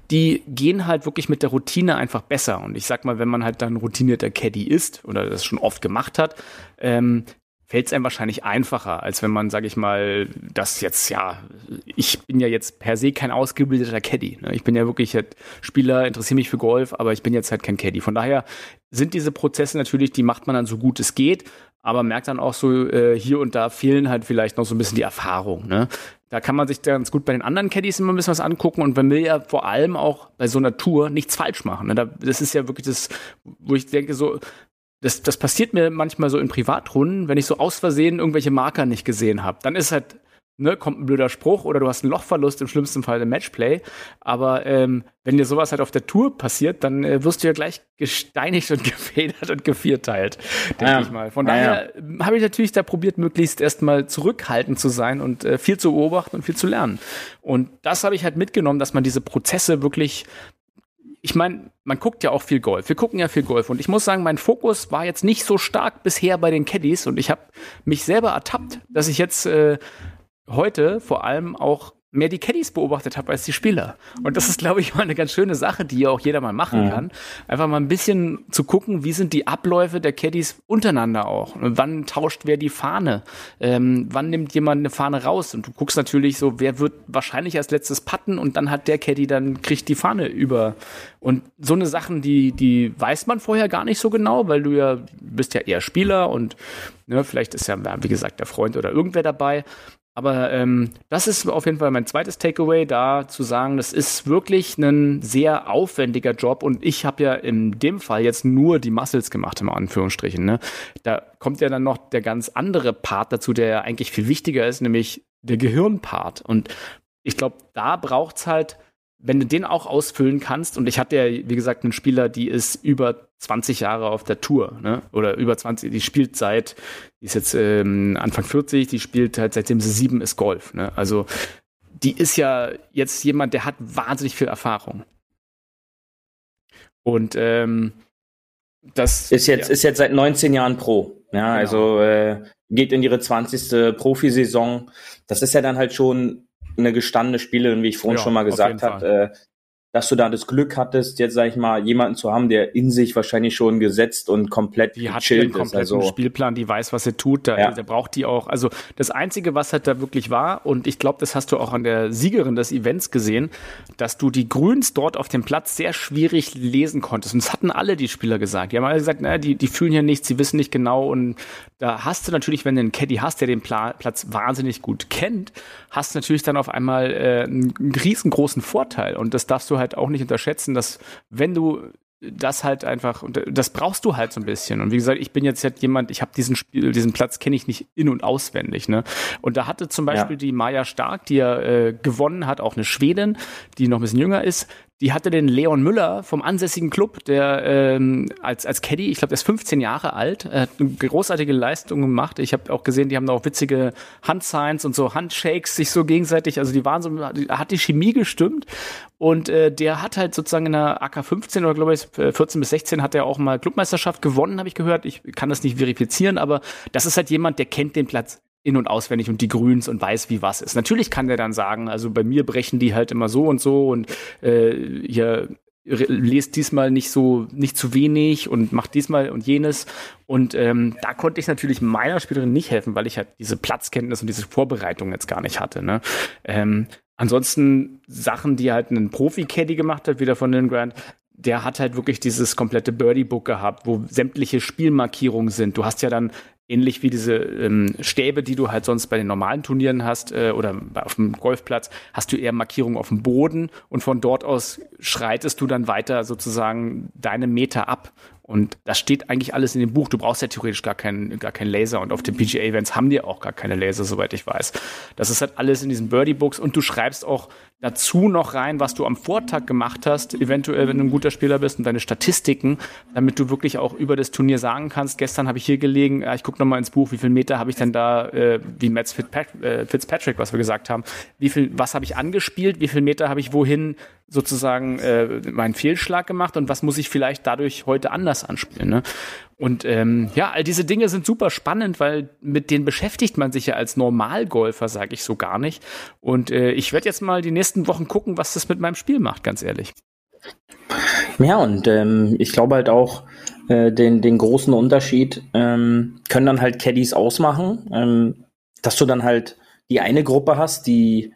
die gehen halt wirklich mit der Routine einfach besser. Und ich sag mal, wenn man halt dann routinierter Caddy ist oder das schon oft gemacht hat, ähm, fällt es einem wahrscheinlich einfacher, als wenn man, sage ich mal, das jetzt, ja, ich bin ja jetzt per se kein ausgebildeter Caddy. Ne? Ich bin ja wirklich halt Spieler, interessiere mich für Golf, aber ich bin jetzt halt kein Caddy. Von daher sind diese Prozesse natürlich, die macht man dann so gut es geht aber merkt dann auch so, äh, hier und da fehlen halt vielleicht noch so ein bisschen die Erfahrung. Ne? Da kann man sich ganz gut bei den anderen Caddies immer ein bisschen was angucken und man will ja vor allem auch bei so einer Tour nichts falsch machen. Ne? Da, das ist ja wirklich das, wo ich denke, so, das, das passiert mir manchmal so in Privatrunden, wenn ich so aus Versehen irgendwelche Marker nicht gesehen habe. Dann ist halt ne, kommt ein blöder Spruch oder du hast einen Lochverlust, im schlimmsten Fall im Matchplay. Aber ähm, wenn dir sowas halt auf der Tour passiert, dann äh, wirst du ja gleich gesteinigt und gefedert und gevierteilt, denke ja. ich mal. Von daher ja. habe ich natürlich da probiert, möglichst erstmal zurückhaltend zu sein und äh, viel zu beobachten und viel zu lernen. Und das habe ich halt mitgenommen, dass man diese Prozesse wirklich ich meine, man guckt ja auch viel Golf. Wir gucken ja viel Golf. Und ich muss sagen, mein Fokus war jetzt nicht so stark bisher bei den Caddies. Und ich habe mich selber ertappt, dass ich jetzt äh, heute vor allem auch mehr die Caddies beobachtet habe als die Spieler. Und das ist, glaube ich, mal eine ganz schöne Sache, die ja auch jeder mal machen mhm. kann. Einfach mal ein bisschen zu gucken, wie sind die Abläufe der Caddies untereinander auch. Und wann tauscht wer die Fahne? Ähm, wann nimmt jemand eine Fahne raus? Und du guckst natürlich so, wer wird wahrscheinlich als letztes patten und dann hat der Caddy dann kriegt die Fahne über. Und so eine Sachen, die, die weiß man vorher gar nicht so genau, weil du ja bist ja eher Spieler und ne, vielleicht ist ja, wie gesagt, der Freund oder irgendwer dabei. Aber ähm, das ist auf jeden Fall mein zweites Takeaway, da zu sagen, das ist wirklich ein sehr aufwendiger Job und ich habe ja in dem Fall jetzt nur die Muscles gemacht, im Anführungsstrichen. Ne? Da kommt ja dann noch der ganz andere Part dazu, der ja eigentlich viel wichtiger ist, nämlich der Gehirnpart. Und ich glaube, da braucht es halt wenn du den auch ausfüllen kannst, und ich hatte ja, wie gesagt, einen Spieler, die ist über 20 Jahre auf der Tour, ne? Oder über 20, die spielt seit, die ist jetzt ähm, Anfang 40, die spielt halt seitdem sie sieben ist Golf, ne? Also die ist ja jetzt jemand, der hat wahnsinnig viel Erfahrung. Und ähm, das ist jetzt, ja. ist jetzt seit 19 Jahren Pro. Ja, genau. also äh, geht in ihre 20. Profisaison. Das ist ja dann halt schon eine gestandene Spielerin, wie ich vorhin ja, schon mal gesagt habe, äh, dass du da das Glück hattest, jetzt sag ich mal, jemanden zu haben, der in sich wahrscheinlich schon gesetzt und komplett die hat einen kompletten. Also, Spielplan, die weiß, was sie tut, da, ja. da braucht die auch. Also das Einzige, was halt da wirklich war, und ich glaube, das hast du auch an der Siegerin des Events gesehen, dass du die Grüns dort auf dem Platz sehr schwierig lesen konntest. Und das hatten alle die Spieler gesagt. Die haben alle gesagt, naja, die, die fühlen hier nichts, sie wissen nicht genau. Und da hast du natürlich, wenn du einen Caddy hast, der den Pla Platz wahnsinnig gut kennt, hast du natürlich dann auf einmal äh, einen riesengroßen Vorteil. Und das darfst du halt auch nicht unterschätzen, dass wenn du das halt einfach, und das brauchst du halt so ein bisschen. Und wie gesagt, ich bin jetzt halt jemand, ich habe diesen Spiel, diesen Platz kenne ich nicht in- und auswendig. Ne? Und da hatte zum Beispiel ja. die Maya Stark, die ja äh, gewonnen hat, auch eine Schwedin, die noch ein bisschen jünger ist, die hatte den Leon Müller vom ansässigen Club, der ähm, als, als Caddy, ich glaube, der ist 15 Jahre alt, äh, hat eine großartige Leistung gemacht. Ich habe auch gesehen, die haben da auch witzige Handsigns und so Handshakes sich so gegenseitig, also die waren so, hat die Chemie gestimmt und äh, der hat halt sozusagen in der AK 15 oder glaube ich 14 bis 16 hat er auch mal Clubmeisterschaft gewonnen, habe ich gehört. Ich kann das nicht verifizieren, aber das ist halt jemand, der kennt den Platz in- und auswendig und die Grüns und weiß, wie was ist. Natürlich kann der dann sagen, also bei mir brechen die halt immer so und so und äh, hier lest diesmal nicht so nicht zu wenig und macht diesmal und jenes und ähm, da konnte ich natürlich meiner Spielerin nicht helfen, weil ich halt diese Platzkenntnis und diese Vorbereitung jetzt gar nicht hatte. Ne? Ähm, ansonsten Sachen, die halt ein Profi-Caddy gemacht hat, wieder von den Grant, der hat halt wirklich dieses komplette Birdie-Book gehabt, wo sämtliche Spielmarkierungen sind. Du hast ja dann ähnlich wie diese ähm, Stäbe, die du halt sonst bei den normalen Turnieren hast äh, oder auf dem Golfplatz, hast du eher Markierungen auf dem Boden und von dort aus schreitest du dann weiter sozusagen deine Meter ab. Und das steht eigentlich alles in dem Buch. Du brauchst ja theoretisch gar keinen gar keinen Laser. Und auf den PGA-Events haben die auch gar keine Laser, soweit ich weiß. Das ist halt alles in diesen Birdie-Books. Und du schreibst auch dazu noch rein, was du am Vortag gemacht hast, eventuell, wenn du ein guter Spieler bist und deine Statistiken, damit du wirklich auch über das Turnier sagen kannst, gestern habe ich hier gelegen, ja, ich gucke nochmal ins Buch, wie viel Meter habe ich denn da, äh, wie Matt Fitzpatrick, äh, Fitzpatrick, was wir gesagt haben, wie viel, was habe ich angespielt, wie viel Meter habe ich wohin sozusagen äh, meinen Fehlschlag gemacht und was muss ich vielleicht dadurch heute anders anspielen. Ne? Und ähm, ja, all diese Dinge sind super spannend, weil mit denen beschäftigt man sich ja als Normalgolfer, sage ich so gar nicht. Und äh, ich werde jetzt mal die nächsten Wochen gucken, was das mit meinem Spiel macht, ganz ehrlich. Ja, und ähm, ich glaube halt auch, äh, den, den großen Unterschied ähm, können dann halt Caddies ausmachen, ähm, dass du dann halt die eine Gruppe hast, die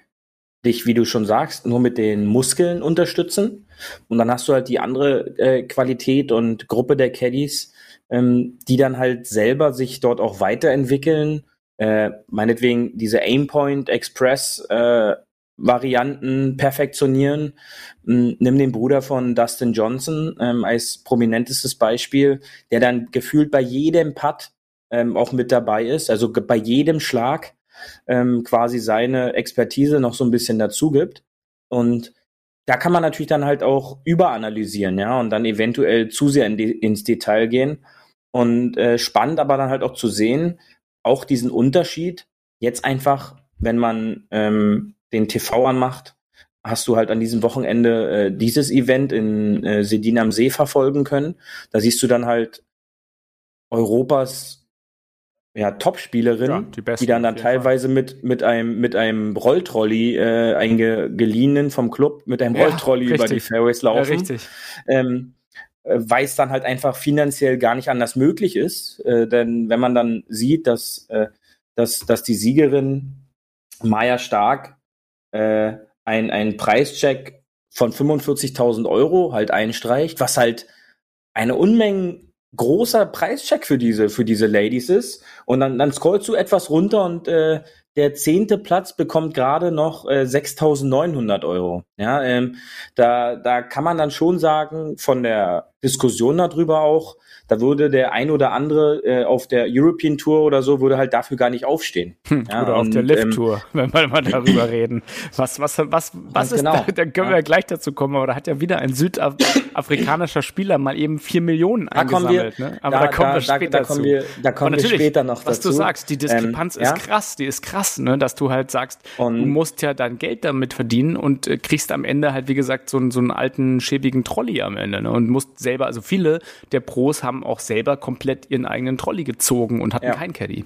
dich, wie du schon sagst, nur mit den Muskeln unterstützen. Und dann hast du halt die andere äh, Qualität und Gruppe der Caddies, ähm, die dann halt selber sich dort auch weiterentwickeln. Äh, meinetwegen diese Aimpoint Express äh, Varianten perfektionieren. Ähm, nimm den Bruder von Dustin Johnson ähm, als prominentestes Beispiel, der dann gefühlt bei jedem Putt ähm, auch mit dabei ist, also bei jedem Schlag ähm, quasi seine Expertise noch so ein bisschen dazu gibt. Und da kann man natürlich dann halt auch überanalysieren, ja, und dann eventuell zu sehr in die, ins Detail gehen. Und äh, spannend aber dann halt auch zu sehen, auch diesen Unterschied, jetzt einfach, wenn man ähm, den TV anmacht, hast du halt an diesem Wochenende äh, dieses Event in äh, Sedin am See verfolgen können. Da siehst du dann halt Europas ja, Top-Spielerin, ja, die, die, dann dann teilweise mit, mit einem, mit einem Rolltrolley, äh, eingeliehenen vom Club, mit einem ja, Rolltrolley richtig. über die Fairways laufen. Ja, richtig. Ähm, äh, weil es dann halt einfach finanziell gar nicht anders möglich ist. Äh, denn wenn man dann sieht, dass, äh, dass, dass die Siegerin Maya Stark äh, ein, ein Preischeck von 45.000 Euro halt einstreicht, was halt eine Unmenge großer Preischeck für diese, für diese Ladies ist. Und dann, dann scrollst du etwas runter und äh, der zehnte Platz bekommt gerade noch äh, 6.900 Euro. Ja, ähm, da, da kann man dann schon sagen, von der Diskussion darüber auch, da würde der ein oder andere äh, auf der European Tour oder so, würde halt dafür gar nicht aufstehen. Hm, ja, oder und, auf der Lift Tour, ähm, wenn wir mal darüber reden. Was, was, was, was ist genau. da, da können wir ja gleich dazu kommen, aber da hat ja wieder ein südafrikanischer Spieler mal eben vier Millionen da eingesammelt. Wir, ne? Aber da, da kommen wir später da, da kommen wir, da kommen wir später noch was dazu. Was du sagst, die Diskrepanz ähm, ist ja? krass, die ist krass, ne? dass du halt sagst, und du musst ja dein Geld damit verdienen und äh, kriegst am Ende halt, wie gesagt, so, so einen alten, schäbigen Trolley am Ende ne? und musst selber, also viele der Pros haben auch selber komplett ihren eigenen Trolley gezogen und hatten ja. keinen Caddy.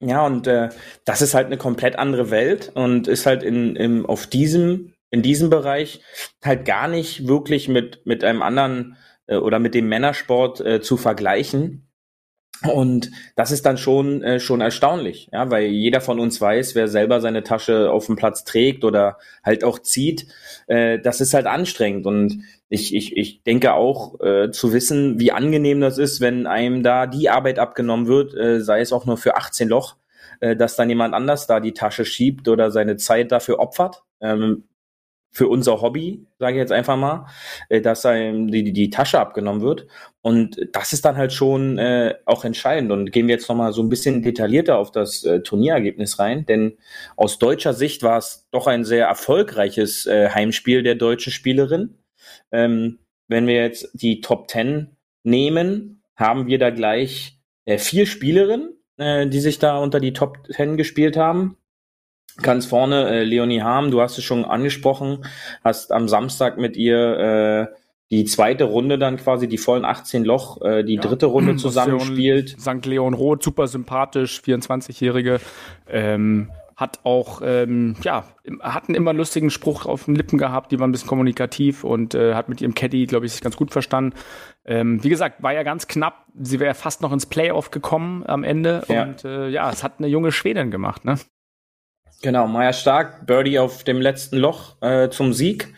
Ja, und äh, das ist halt eine komplett andere Welt und ist halt in, in, auf diesem, in diesem Bereich halt gar nicht wirklich mit, mit einem anderen äh, oder mit dem Männersport äh, zu vergleichen. Und das ist dann schon äh, schon erstaunlich, ja, weil jeder von uns weiß, wer selber seine Tasche auf dem Platz trägt oder halt auch zieht, äh, das ist halt anstrengend. Und ich, ich, ich denke auch äh, zu wissen, wie angenehm das ist, wenn einem da die Arbeit abgenommen wird, äh, sei es auch nur für 18 Loch, äh, dass dann jemand anders da die Tasche schiebt oder seine Zeit dafür opfert. Ähm, für unser Hobby, sage ich jetzt einfach mal, äh, dass einem die, die Tasche abgenommen wird. Und das ist dann halt schon äh, auch entscheidend. Und gehen wir jetzt nochmal so ein bisschen detaillierter auf das äh, Turnierergebnis rein. Denn aus deutscher Sicht war es doch ein sehr erfolgreiches äh, Heimspiel der deutschen Spielerin. Ähm, wenn wir jetzt die Top Ten nehmen, haben wir da gleich äh, vier Spielerinnen, äh, die sich da unter die Top Ten gespielt haben. Ganz vorne äh, Leonie Harm, du hast es schon angesprochen, hast am Samstag mit ihr äh, die zweite Runde dann quasi die vollen 18 Loch, äh, die ja. dritte Runde zusammenspielt. St. Leon Roth, super sympathisch, 24-Jährige. Ähm, hat auch, ähm, ja, hat einen immer lustigen Spruch auf den Lippen gehabt, die war ein bisschen kommunikativ und äh, hat mit ihrem Caddy, glaube ich, sich ganz gut verstanden. Ähm, wie gesagt, war ja ganz knapp. Sie wäre fast noch ins Playoff gekommen am Ende. Ja. Und äh, ja, es hat eine junge Schwedin gemacht, ne? Genau, Maya Stark, Birdie auf dem letzten Loch äh, zum Sieg.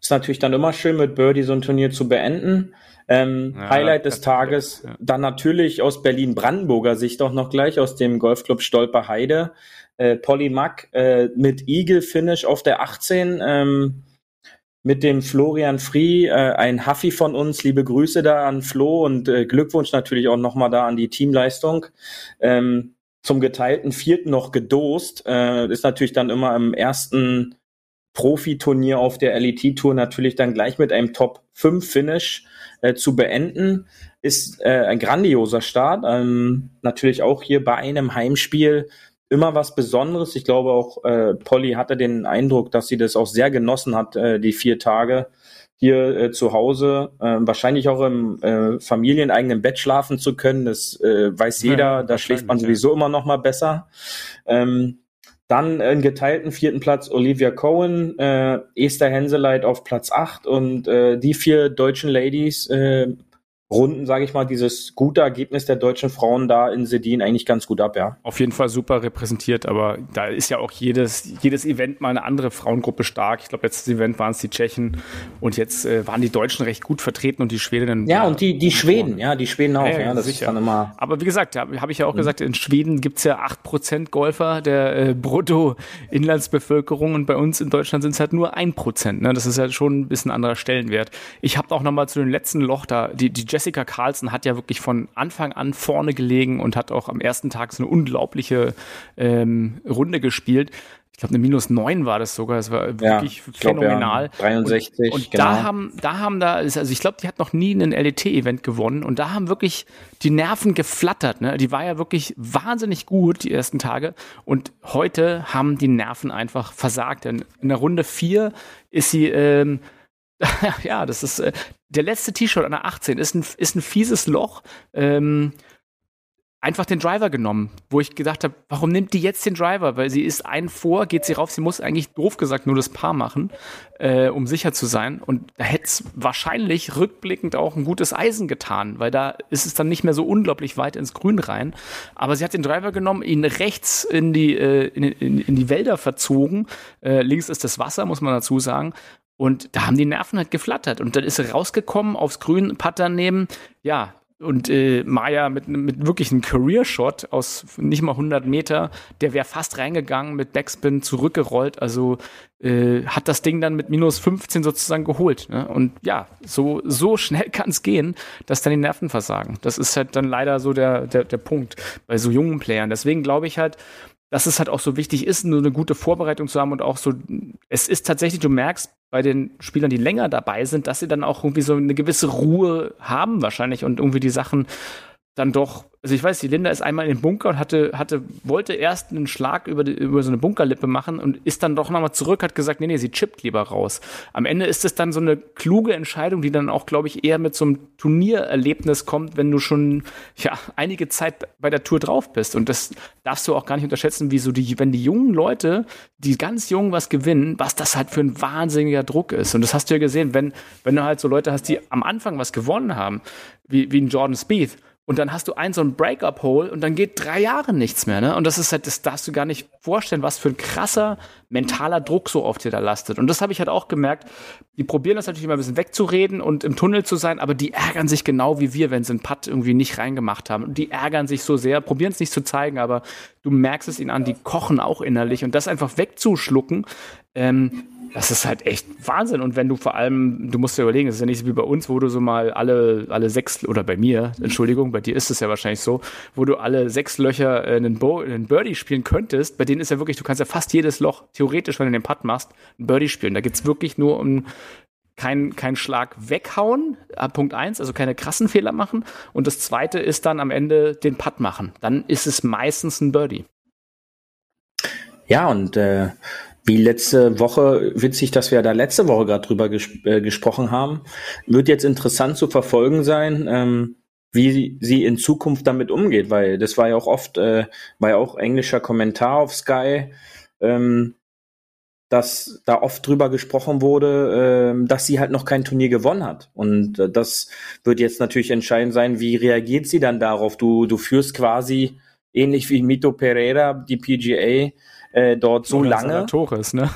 Ist natürlich dann immer schön, mit Birdie so ein Turnier zu beenden. Ähm, ja, Highlight des Tages, ja. dann natürlich aus Berlin-Brandenburger Sicht auch noch gleich aus dem Golfclub Stolper Heide. Äh, Polly Mack äh, mit Eagle Finish auf der 18. Ähm, mit dem Florian Free, äh, ein Huffy von uns. Liebe Grüße da an Flo und äh, Glückwunsch natürlich auch nochmal da an die Teamleistung. Ähm, zum geteilten vierten noch gedost. Äh, ist natürlich dann immer im ersten Profiturnier auf der LET-Tour natürlich dann gleich mit einem Top 5 Finish äh, zu beenden. Ist äh, ein grandioser Start. Ähm, natürlich auch hier bei einem Heimspiel immer was Besonderes. Ich glaube auch, äh, Polly hatte den Eindruck, dass sie das auch sehr genossen hat, äh, die vier Tage hier äh, zu Hause, äh, wahrscheinlich auch im äh, familieneigenen Bett schlafen zu können. Das äh, weiß jeder, ja, da schläft man sowieso ja. immer noch mal besser. Ähm, dann in geteilten vierten Platz Olivia Cohen, äh, Esther Henseleit auf Platz acht und äh, die vier deutschen Ladies äh, Runden, sage ich mal, dieses gute Ergebnis der deutschen Frauen da in Sedin eigentlich ganz gut ab, ja. Auf jeden Fall super repräsentiert, aber da ist ja auch jedes, jedes Event mal eine andere Frauengruppe stark. Ich glaube, letztes Event waren es die Tschechen und jetzt äh, waren die Deutschen recht gut vertreten und die Schwedinnen. Ja, und die, die Schweden, ja, die Schweden auch, ja, ja das sicher. ist dann immer. Aber wie gesagt, habe hab ich ja auch mhm. gesagt, in Schweden gibt's ja acht Prozent Golfer der äh, Brutto-Inlandsbevölkerung und bei uns in Deutschland sind es halt nur ein Prozent. Ne? Das ist ja schon ein bisschen anderer Stellenwert. Ich habe auch noch mal zu den letzten Loch da, die, die Jessica Carlson hat ja wirklich von Anfang an vorne gelegen und hat auch am ersten Tag so eine unglaubliche ähm, Runde gespielt. Ich glaube, eine minus neun war das sogar. Das war wirklich ja, phänomenal. Glaub, ja, 63. Und, und genau. da haben, da haben da, also ich glaube, die hat noch nie ein LET-Event gewonnen und da haben wirklich die Nerven geflattert. Ne? Die war ja wirklich wahnsinnig gut die ersten Tage und heute haben die Nerven einfach versagt. Denn in der Runde vier ist sie ähm, ja, das ist äh, der letzte T-Shirt an der 18 ist ein, ist ein fieses Loch. Ähm, einfach den Driver genommen, wo ich gedacht habe, warum nimmt die jetzt den Driver? Weil sie ist einen vor, geht sie rauf, sie muss eigentlich doof gesagt nur das Paar machen, äh, um sicher zu sein. Und da hätte es wahrscheinlich rückblickend auch ein gutes Eisen getan, weil da ist es dann nicht mehr so unglaublich weit ins Grün rein. Aber sie hat den Driver genommen, ihn rechts in die, äh, in, in, in, die Wälder verzogen. Äh, links ist das Wasser, muss man dazu sagen. Und da haben die Nerven halt geflattert. Und dann ist sie rausgekommen, aufs Grün, Putter nehmen. Ja, und äh, Maya mit, mit wirklich einem Career-Shot aus nicht mal 100 Meter, der wäre fast reingegangen, mit Backspin zurückgerollt. Also äh, hat das Ding dann mit minus 15 sozusagen geholt. Ne? Und ja, so, so schnell kann es gehen, dass dann die Nerven versagen. Das ist halt dann leider so der, der, der Punkt bei so jungen Playern. Deswegen glaube ich halt, dass es halt auch so wichtig ist, nur eine gute Vorbereitung zu haben und auch so, es ist tatsächlich, du merkst bei den Spielern, die länger dabei sind, dass sie dann auch irgendwie so eine gewisse Ruhe haben wahrscheinlich und irgendwie die Sachen dann doch, also ich weiß, die Linda ist einmal in den Bunker und hatte, hatte, wollte erst einen Schlag über, die, über so eine Bunkerlippe machen und ist dann doch nochmal zurück, hat gesagt, nee, nee, sie chippt lieber raus. Am Ende ist es dann so eine kluge Entscheidung, die dann auch, glaube ich, eher mit so einem Turniererlebnis kommt, wenn du schon, ja, einige Zeit bei der Tour drauf bist. Und das darfst du auch gar nicht unterschätzen, wie so die, wenn die jungen Leute, die ganz jung was gewinnen, was das halt für ein wahnsinniger Druck ist. Und das hast du ja gesehen, wenn, wenn du halt so Leute hast, die am Anfang was gewonnen haben, wie, wie ein Jordan Speed, und dann hast du einen so ein Breakup-Hole und dann geht drei Jahre nichts mehr, ne? Und das ist halt, das darfst du gar nicht vorstellen, was für ein krasser mentaler Druck so auf dir da lastet. Und das habe ich halt auch gemerkt. Die probieren das natürlich immer ein bisschen wegzureden und im Tunnel zu sein, aber die ärgern sich genau wie wir, wenn sie einen Putt irgendwie nicht reingemacht haben. Und die ärgern sich so sehr, probieren es nicht zu zeigen, aber du merkst es ihnen an, die kochen auch innerlich. Und das einfach wegzuschlucken, ähm, das ist halt echt Wahnsinn. Und wenn du vor allem, du musst dir überlegen, es ist ja nicht so wie bei uns, wo du so mal alle, alle sechs, oder bei mir, Entschuldigung, bei dir ist es ja wahrscheinlich so, wo du alle sechs Löcher einen, Bo einen Birdie spielen könntest. Bei denen ist ja wirklich, du kannst ja fast jedes Loch theoretisch, wenn du den Putt machst, einen Birdie spielen. Da geht's wirklich nur um keinen kein Schlag weghauen, äh, Punkt eins, also keine krassen Fehler machen. Und das zweite ist dann am Ende den Putt machen. Dann ist es meistens ein Birdie. Ja, und äh, wie letzte Woche, witzig, dass wir da letzte Woche gerade drüber ges äh, gesprochen haben, wird jetzt interessant zu verfolgen sein, ähm, wie sie in Zukunft damit umgeht, weil das war ja auch oft, äh, war ja auch englischer Kommentar auf Sky, ähm, dass da oft drüber gesprochen wurde, äh, dass sie halt noch kein Turnier gewonnen hat. Und äh, das wird jetzt natürlich entscheidend sein, wie reagiert sie dann darauf? Du, du führst quasi ähnlich wie Mito Pereira die PGA äh, dort so Oder lange. Torres, ne?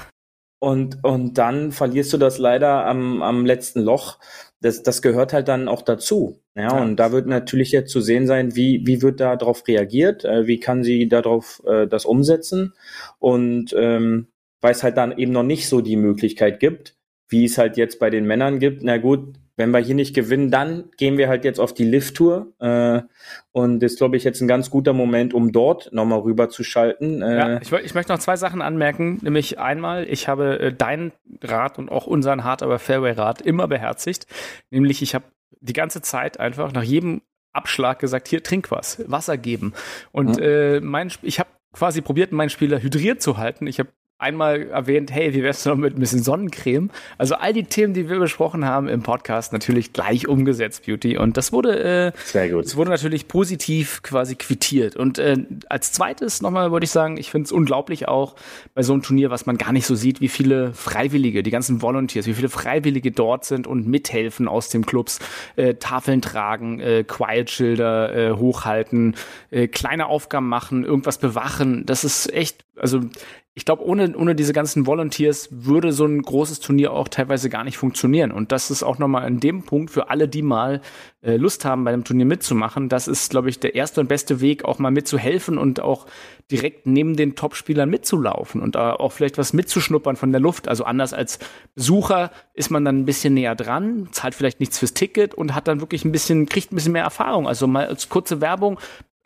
Und, und dann verlierst du das leider am, am letzten Loch. Das, das gehört halt dann auch dazu. Ja, ja. und da wird natürlich jetzt zu sehen sein, wie, wie wird da drauf reagiert, äh, wie kann sie darauf äh, das umsetzen. Und ähm, weil es halt dann eben noch nicht so die Möglichkeit gibt, wie es halt jetzt bei den Männern gibt. Na gut, wenn wir hier nicht gewinnen, dann gehen wir halt jetzt auf die Lift-Tour. Äh, und das ist, glaube ich, jetzt ein ganz guter Moment, um dort nochmal rüber zu schalten. Äh, ja, ich, ich, möchte noch zwei Sachen anmerken. Nämlich einmal, ich habe äh, deinen Rat und auch unseren Hard aber Fairway-Rat immer beherzigt. Nämlich, ich habe die ganze Zeit einfach nach jedem Abschlag gesagt, hier, trink was, Wasser geben. Und mhm. äh, mein, ich habe quasi probiert, meinen Spieler hydriert zu halten. Ich habe einmal erwähnt, hey, wie wär's noch mit ein bisschen Sonnencreme? Also all die Themen, die wir besprochen haben im Podcast, natürlich gleich umgesetzt, Beauty. Und das wurde, äh, Sehr gut. Das wurde natürlich positiv quasi quittiert. Und äh, als zweites nochmal würde ich sagen, ich finde es unglaublich auch bei so einem Turnier, was man gar nicht so sieht, wie viele Freiwillige, die ganzen Volunteers, wie viele Freiwillige dort sind und mithelfen aus dem Clubs, äh, Tafeln tragen, äh, Quiet-Schilder äh, hochhalten, äh, kleine Aufgaben machen, irgendwas bewachen. Das ist echt, also ich glaube, ohne, ohne diese ganzen Volunteers würde so ein großes Turnier auch teilweise gar nicht funktionieren. Und das ist auch nochmal in dem Punkt für alle, die mal äh, Lust haben, bei einem Turnier mitzumachen. Das ist, glaube ich, der erste und beste Weg, auch mal mitzuhelfen und auch direkt neben den Top-Spielern mitzulaufen und da auch vielleicht was mitzuschnuppern von der Luft. Also anders als Besucher ist man dann ein bisschen näher dran, zahlt vielleicht nichts fürs Ticket und hat dann wirklich ein bisschen, kriegt ein bisschen mehr Erfahrung. Also mal als kurze Werbung,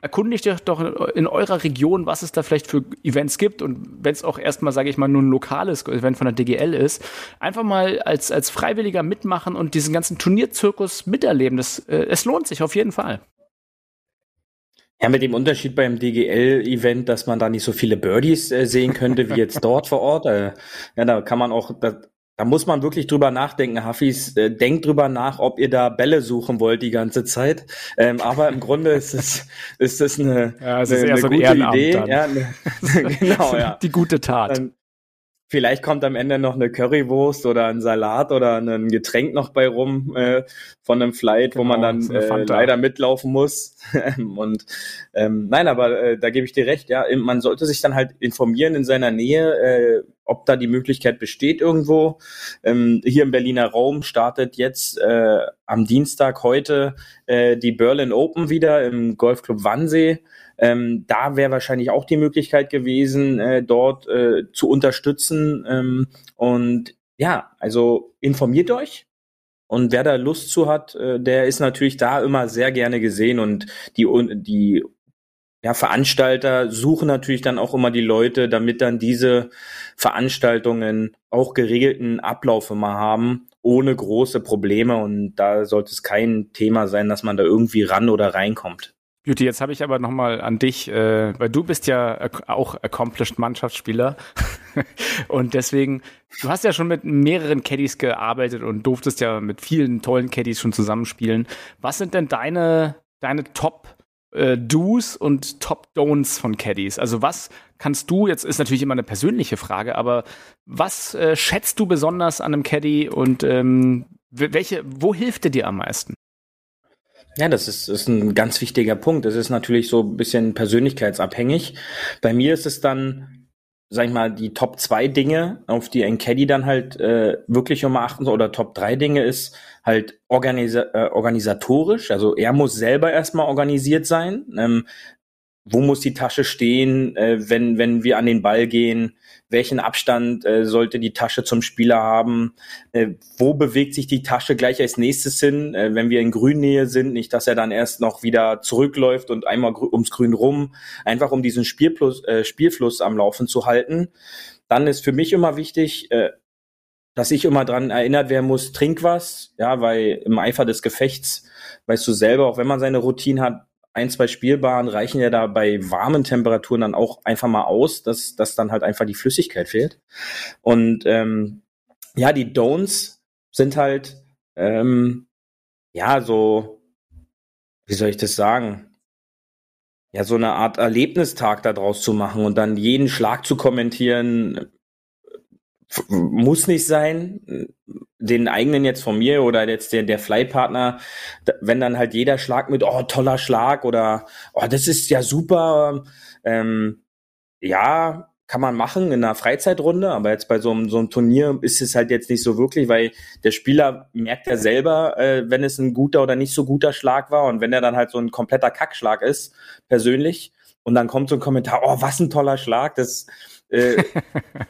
erkundigt euch doch in eurer Region, was es da vielleicht für Events gibt und wenn es auch erstmal, sage ich mal, nur ein lokales Event von der DGL ist, einfach mal als, als Freiwilliger mitmachen und diesen ganzen Turnierzirkus miterleben. Das, äh, es lohnt sich auf jeden Fall. Ja, mit dem Unterschied beim DGL-Event, dass man da nicht so viele Birdies äh, sehen könnte wie jetzt dort vor Ort. Äh, ja, da kann man auch, da, da muss man wirklich drüber nachdenken, Hafis. Äh, denkt drüber nach, ob ihr da Bälle suchen wollt die ganze Zeit. Ähm, aber im Grunde ist es, ist es eine, ja, es eine, eine so gute Idee. Dann. Ja, eine, genau, ja. Die gute Tat. Ähm, Vielleicht kommt am Ende noch eine Currywurst oder ein Salat oder ein Getränk noch bei rum äh, von einem Flight, genau, wo man genau, dann äh, leider mitlaufen muss. und ähm, nein, aber äh, da gebe ich dir recht, ja, man sollte sich dann halt informieren in seiner Nähe, äh, ob da die Möglichkeit besteht irgendwo. Ähm, hier im Berliner Raum startet jetzt äh, am Dienstag heute äh, die Berlin Open wieder im Golfclub Wannsee. Ähm, da wäre wahrscheinlich auch die Möglichkeit gewesen, äh, dort äh, zu unterstützen. Ähm, und ja, also informiert euch. Und wer da Lust zu hat, äh, der ist natürlich da immer sehr gerne gesehen und die, die ja, Veranstalter suchen natürlich dann auch immer die Leute, damit dann diese Veranstaltungen auch geregelten Ablauf immer haben, ohne große Probleme. Und da sollte es kein Thema sein, dass man da irgendwie ran oder reinkommt. Beauty, jetzt habe ich aber nochmal an dich, äh, weil du bist ja auch accomplished Mannschaftsspieler und deswegen, du hast ja schon mit mehreren Caddies gearbeitet und durftest ja mit vielen tollen Caddies schon zusammenspielen. Was sind denn deine, deine Top äh, Do's und Top Don'ts von Caddies? Also was kannst du, jetzt ist natürlich immer eine persönliche Frage, aber was äh, schätzt du besonders an einem Caddy und ähm, welche, wo hilft er dir am meisten? Ja, das ist, ist ein ganz wichtiger Punkt. Das ist natürlich so ein bisschen persönlichkeitsabhängig. Bei mir ist es dann, sag ich mal, die Top zwei Dinge, auf die ein Caddy dann halt äh, wirklich immer achten soll, oder Top drei Dinge ist halt organisa äh, organisatorisch. Also er muss selber erstmal organisiert sein. Ähm, wo muss die Tasche stehen, äh, wenn, wenn wir an den Ball gehen, welchen Abstand äh, sollte die Tasche zum Spieler haben, äh, wo bewegt sich die Tasche gleich als nächstes hin, äh, wenn wir in Grünnähe sind, nicht, dass er dann erst noch wieder zurückläuft und einmal grü ums Grün rum, einfach um diesen Spielfluss, äh, Spielfluss am Laufen zu halten. Dann ist für mich immer wichtig, äh, dass ich immer dran erinnert werden muss, trink was, ja, weil im Eifer des Gefechts weißt du selber, auch wenn man seine Routine hat, ein, zwei Spielbahnen reichen ja da bei warmen Temperaturen dann auch einfach mal aus, dass, dass dann halt einfach die Flüssigkeit fehlt. Und ähm, ja, die Don'ts sind halt ähm, ja so, wie soll ich das sagen? Ja, so eine Art Erlebnistag daraus zu machen und dann jeden Schlag zu kommentieren, muss nicht sein. Den eigenen jetzt von mir oder jetzt der, der Flightpartner, wenn dann halt jeder Schlag mit, oh, toller Schlag oder, oh, das ist ja super, ähm, ja, kann man machen in einer Freizeitrunde, aber jetzt bei so einem, so einem Turnier ist es halt jetzt nicht so wirklich, weil der Spieler merkt ja selber, äh, wenn es ein guter oder nicht so guter Schlag war und wenn er dann halt so ein kompletter Kackschlag ist, persönlich, und dann kommt so ein Kommentar, oh, was ein toller Schlag, das, äh,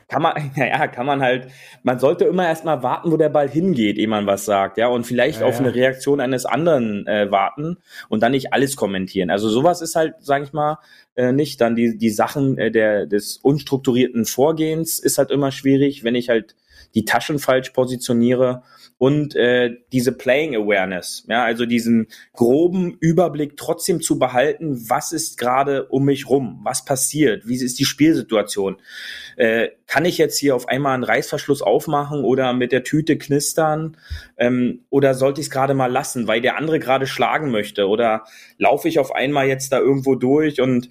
kann man, naja, kann man halt, man sollte immer erstmal warten, wo der Ball hingeht, ehe man was sagt, ja, und vielleicht ja, auf ja. eine Reaktion eines anderen äh, warten und dann nicht alles kommentieren. Also sowas ist halt, sage ich mal, äh, nicht. Dann die, die Sachen äh, der, des unstrukturierten Vorgehens ist halt immer schwierig, wenn ich halt die Taschen falsch positioniere und äh, diese Playing Awareness, ja, also diesen groben Überblick trotzdem zu behalten, was ist gerade um mich rum, was passiert, wie ist die Spielsituation. Äh, kann ich jetzt hier auf einmal einen Reißverschluss aufmachen oder mit der Tüte knistern ähm, oder sollte ich es gerade mal lassen, weil der andere gerade schlagen möchte? Oder laufe ich auf einmal jetzt da irgendwo durch? Und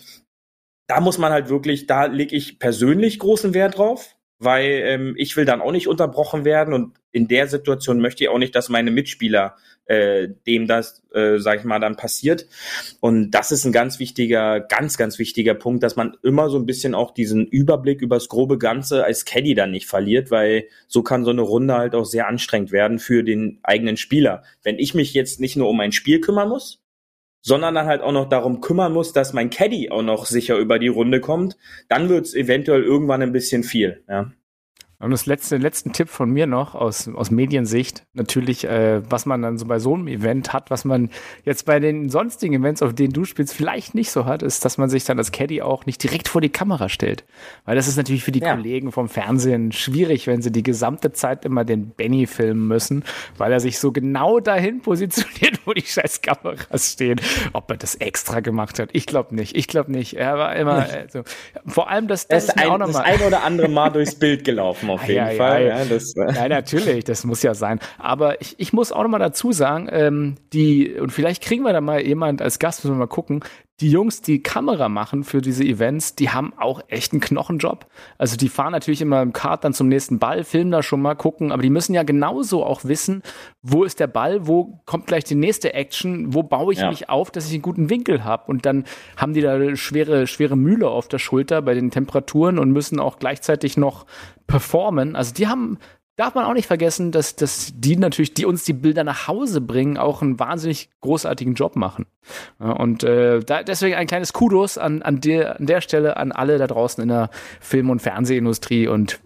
da muss man halt wirklich, da lege ich persönlich großen Wert drauf, weil ähm, ich will dann auch nicht unterbrochen werden und in der Situation möchte ich auch nicht, dass meine Mitspieler äh, dem das, äh, sag ich mal, dann passiert. Und das ist ein ganz wichtiger, ganz, ganz wichtiger Punkt, dass man immer so ein bisschen auch diesen Überblick über das grobe Ganze als Caddy dann nicht verliert, weil so kann so eine Runde halt auch sehr anstrengend werden für den eigenen Spieler. Wenn ich mich jetzt nicht nur um ein Spiel kümmern muss, sondern dann halt auch noch darum kümmern muss, dass mein Caddy auch noch sicher über die Runde kommt, dann wird es eventuell irgendwann ein bisschen viel. Ja. Und das letzte, letzten Tipp von mir noch aus, aus Mediensicht, natürlich, äh, was man dann so bei so einem Event hat, was man jetzt bei den sonstigen Events, auf denen du spielst, vielleicht nicht so hat, ist, dass man sich dann als Caddy auch nicht direkt vor die Kamera stellt. Weil das ist natürlich für die ja. Kollegen vom Fernsehen schwierig, wenn sie die gesamte Zeit immer den Benny filmen müssen, weil er sich so genau dahin positioniert, wo die scheiß Kameras stehen. Ob er das extra gemacht hat, ich glaube nicht. Ich glaube nicht. Er war immer, also, vor allem das, das, das ist ein, auch noch mal. das ein oder andere Mal durchs Bild gelaufen auf jeden ja, Fall. Ja, ja, das, ja, natürlich, das muss ja sein. Aber ich, ich muss auch noch mal dazu sagen, ähm, die, und vielleicht kriegen wir da mal jemand als Gast, müssen wir mal gucken, die Jungs, die Kamera machen für diese Events, die haben auch echt einen Knochenjob. Also die fahren natürlich immer im Kart dann zum nächsten Ball, filmen da schon mal, gucken, aber die müssen ja genauso auch wissen, wo ist der Ball, wo kommt gleich die nächste Action, wo baue ich ja. mich auf, dass ich einen guten Winkel habe. Und dann haben die da schwere, schwere Mühle auf der Schulter bei den Temperaturen und müssen auch gleichzeitig noch performen. Also die haben darf man auch nicht vergessen, dass, dass die natürlich, die uns die Bilder nach Hause bringen, auch einen wahnsinnig großartigen Job machen. Und äh, da, deswegen ein kleines Kudos an, an, der, an der Stelle an alle da draußen in der Film- und Fernsehindustrie und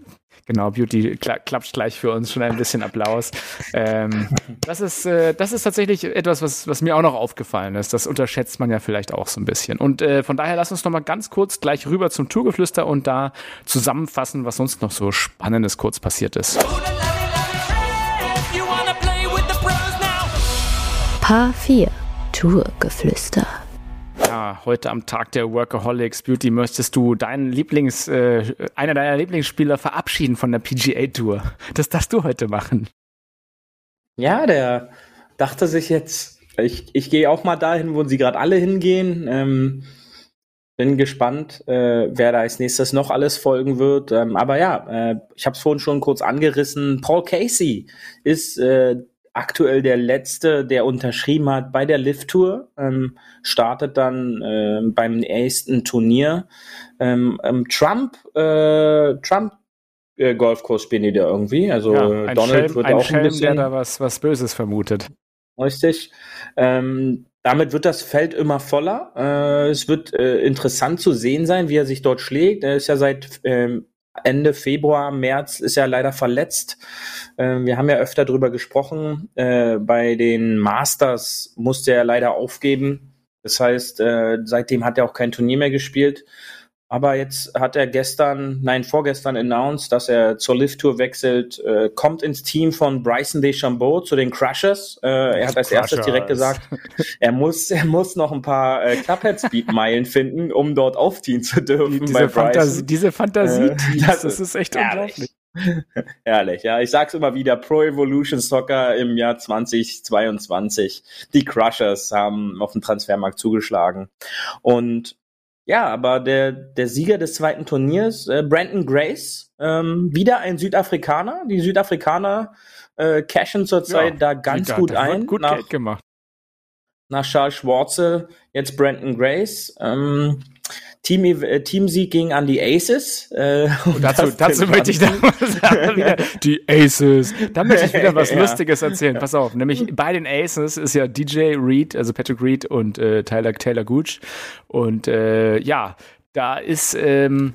Genau, Beauty kla klatscht gleich für uns schon ein bisschen Applaus. Ähm, das, ist, äh, das ist tatsächlich etwas, was, was mir auch noch aufgefallen ist. Das unterschätzt man ja vielleicht auch so ein bisschen. Und äh, von daher lass uns noch mal ganz kurz gleich rüber zum Tourgeflüster und da zusammenfassen, was sonst noch so Spannendes kurz passiert ist. Paar 4 Tourgeflüster. Ja, heute am Tag der Workaholics Beauty möchtest du deinen Lieblings, äh, einer deiner Lieblingsspieler verabschieden von der PGA Tour. Das darfst du heute machen. Ja, der dachte sich jetzt, ich, ich gehe auch mal dahin, wo sie gerade alle hingehen. Ähm, bin gespannt, äh, wer da als nächstes noch alles folgen wird. Ähm, aber ja, äh, ich habe es vorhin schon kurz angerissen. Paul Casey ist äh, aktuell der letzte, der unterschrieben hat bei der Lift Tour, ähm, startet dann äh, beim nächsten Turnier. Ähm, ähm, Trump, äh, Trump äh, Golfkurs spielen die da irgendwie. Also ja, Donald Schelm, wird auch Schelm, ein bisschen, der da was, was Böses vermutet. Richtig. Ähm, damit wird das Feld immer voller. Äh, es wird äh, interessant zu sehen sein, wie er sich dort schlägt. Er ist ja seit ähm, Ende Februar, März ist er leider verletzt. Äh, wir haben ja öfter drüber gesprochen. Äh, bei den Masters musste er leider aufgeben. Das heißt, äh, seitdem hat er auch kein Turnier mehr gespielt. Aber jetzt hat er gestern, nein, vorgestern announced, dass er zur Lift Tour wechselt, äh, kommt ins Team von Bryson DeChambeau zu den Crushers. Äh, er hat als erstes direkt gesagt, er muss, er muss noch ein paar äh, Clubhead Speed Meilen finden, um dort aufziehen zu dürfen. Diese, bei Fantasie, diese Fantasie, äh, das, das, ist echt unglaublich. Herrlich, ja. Ich sag's immer wieder, Pro Evolution Soccer im Jahr 2022. Die Crushers haben auf dem Transfermarkt zugeschlagen. Und ja, aber der, der Sieger des zweiten Turniers, äh, Brandon Grace, ähm, wieder ein Südafrikaner. Die Südafrikaner äh, cashen zurzeit ja, da ganz gut ein. Gut nach, Geld gemacht. Nach Charles Schwarze, jetzt Brandon Grace. Ähm, Team, äh, Teamsieg ging an die Aces. Äh, und dazu, dazu möchte ich dann wieder die Aces. Da möchte ich wieder was ja. Lustiges erzählen. Pass auf, nämlich bei den Aces ist ja DJ Reed, also Patrick Reed und äh, Tyler Taylor Gooch. Und äh, ja, da ist ähm,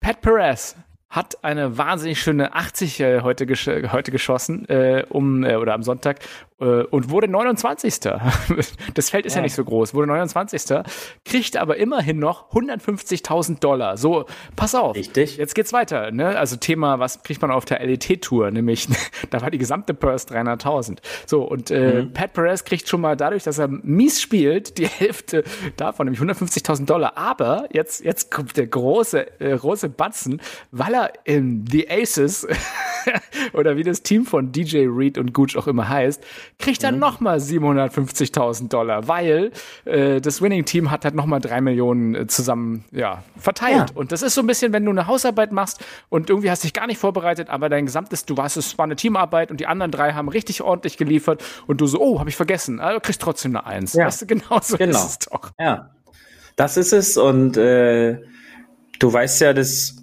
Pat Perez hat eine wahnsinnig schöne 80 äh, heute, gesch heute geschossen, äh, um äh, oder am Sonntag und wurde 29. das Feld ist ja. ja. nicht so groß, wurde 29. Kriegt aber immerhin noch 150.000 Dollar. So, pass auf. Richtig. Jetzt geht's weiter. Ne? Also Thema, was kriegt man auf der LET-Tour? Nämlich, da war die gesamte Purse 300.000. So, und äh, mhm. Pat Perez kriegt schon mal dadurch, dass er mies spielt, die Hälfte davon, nämlich 150.000 Dollar. Aber jetzt, jetzt kommt der große, äh, große Batzen, weil er er in The Aces oder wie das Team von DJ Reed und Gooch auch immer heißt, kriegt er mhm. nochmal 750.000 Dollar, weil äh, das Winning Team hat halt nochmal drei Millionen äh, zusammen ja, verteilt. Ja. Und das ist so ein bisschen, wenn du eine Hausarbeit machst und irgendwie hast dich gar nicht vorbereitet, aber dein gesamtes, du weißt, es war eine Teamarbeit und die anderen drei haben richtig ordentlich geliefert und du so, oh, habe ich vergessen, also kriegst trotzdem eine Eins. Ja. Weißt du, genau so genau. ist es doch. Ja, das ist es und äh, du weißt ja, dass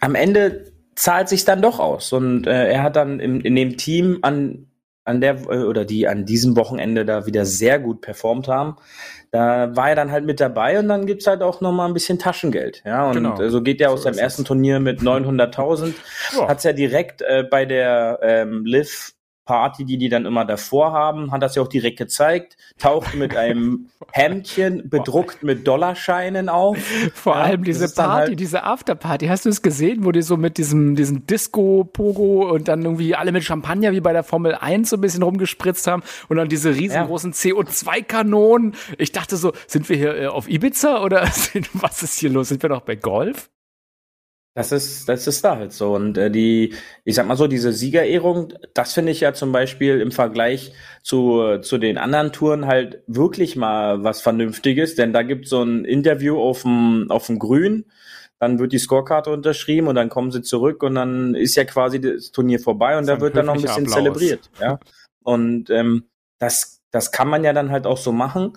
am Ende zahlt sich dann doch aus. Und äh, er hat dann im, in dem Team an, an der äh, oder die an diesem Wochenende da wieder sehr gut performt haben, da war er dann halt mit dabei und dann gibt's halt auch noch mal ein bisschen Taschengeld. Ja, und genau. Äh, so geht er aus so seinem ersten. Turnier mit 900.000. Ja. Hat's ja direkt äh, bei der ähm, Liv Party, die die dann immer davor haben, hat das ja auch direkt gezeigt, taucht mit einem Hemdchen bedruckt mit Dollarscheinen auf. Vor ja, allem diese Party, halt diese Afterparty, hast du es gesehen, wo die so mit diesem, diesem Disco-Pogo und dann irgendwie alle mit Champagner wie bei der Formel 1 so ein bisschen rumgespritzt haben und dann diese riesengroßen ja. CO2-Kanonen. Ich dachte so, sind wir hier äh, auf Ibiza oder was ist hier los? Sind wir noch bei Golf? Das ist, das ist da halt so. Und äh, die, ich sag mal so, diese Siegerehrung, das finde ich ja zum Beispiel im Vergleich zu, zu den anderen Touren halt wirklich mal was Vernünftiges, denn da gibt so ein Interview auf dem, auf dem Grün, dann wird die Scorekarte unterschrieben und dann kommen sie zurück und dann ist ja quasi das Turnier vorbei und da wird dann noch ein bisschen Applaus. zelebriert. Ja. Und ähm, das, das kann man ja dann halt auch so machen.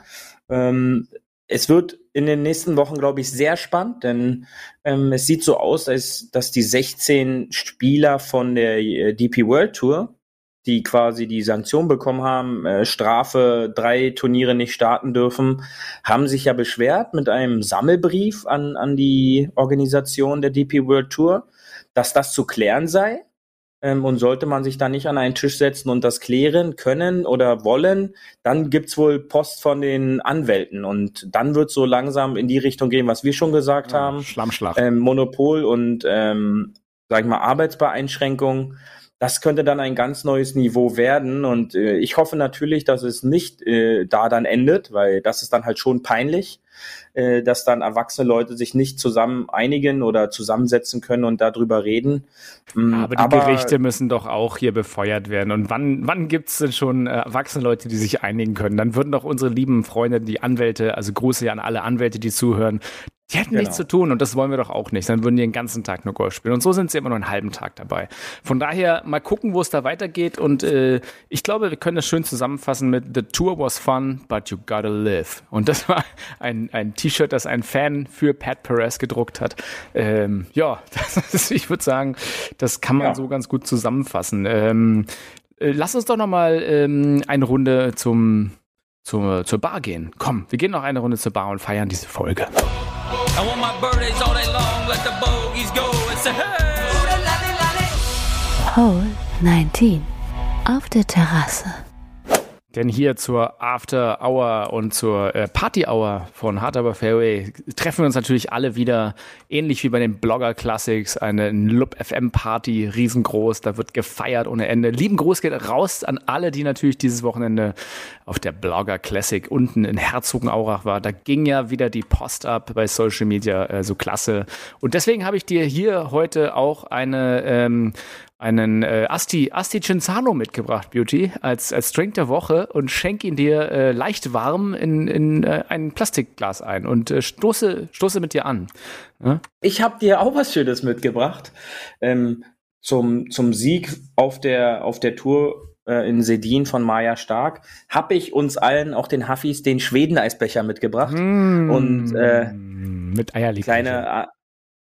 Ähm, es wird in den nächsten Wochen, glaube ich, sehr spannend, denn ähm, es sieht so aus, als dass die 16 Spieler von der äh, DP World Tour, die quasi die Sanktion bekommen haben, äh, Strafe, drei Turniere nicht starten dürfen, haben sich ja beschwert mit einem Sammelbrief an, an die Organisation der DP World Tour, dass das zu klären sei. Ähm, und sollte man sich da nicht an einen Tisch setzen und das klären können oder wollen, dann gibt's wohl Post von den Anwälten. Und dann wird so langsam in die Richtung gehen, was wir schon gesagt ja, haben. Schlammschlacht. Ähm, Monopol und, ähm, sag ich mal, Arbeitsbeeinschränkung. Das könnte dann ein ganz neues Niveau werden. Und äh, ich hoffe natürlich, dass es nicht äh, da dann endet, weil das ist dann halt schon peinlich äh, dass dann erwachsene Leute sich nicht zusammen einigen oder zusammensetzen können und darüber reden. Mm, aber die Aber, Gerichte müssen doch auch hier befeuert werden. Und wann, wann gibt es denn schon äh, erwachsene Leute, die sich einigen können? Dann würden doch unsere lieben Freunde, die Anwälte, also Grüße an alle Anwälte, die zuhören, die hätten genau. nichts zu tun und das wollen wir doch auch nicht. Dann würden die den ganzen Tag nur Golf spielen. Und so sind sie immer nur einen halben Tag dabei. Von daher mal gucken, wo es da weitergeht. Und äh, ich glaube, wir können das schön zusammenfassen mit The Tour was fun, but you gotta live. Und das war ein, ein T-Shirt, das ein Fan für Pat Perez gedruckt hat. Ähm, ja, ist, ich würde sagen, das kann man ja. so ganz gut zusammenfassen. Ähm, äh, lass uns doch noch mal ähm, eine Runde zum, zum, zur Bar gehen. Komm, wir gehen noch eine Runde zur Bar und feiern diese Folge. I want my birthdays all day long, let the bogeys go and say hey! Hole 19 auf der Terrasse. Denn hier zur After Hour und zur äh, Party Hour von Hard Aber Fairway treffen wir uns natürlich alle wieder, ähnlich wie bei den Blogger Classics, eine Lub FM Party, riesengroß, da wird gefeiert ohne Ende. Lieben Gruß geht raus an alle, die natürlich dieses Wochenende auf der Blogger Classic unten in Herzogenaurach war. Da ging ja wieder die Post ab bei Social Media, äh, so klasse. Und deswegen habe ich dir hier heute auch eine ähm, einen äh, Asti, Asti Cinzano mitgebracht, Beauty, als, als Drink der Woche und schenk ihn dir äh, leicht warm in, in äh, ein Plastikglas ein und äh, stoße, stoße mit dir an. Ja? Ich habe dir auch was Schönes mitgebracht. Ähm, zum, zum Sieg auf der, auf der Tour äh, in Sedin von Maja Stark habe ich uns allen, auch den Huffis, den Schweden-Eisbecher mitgebracht. Mm, und äh, mit Eierlikör. Kleine, äh,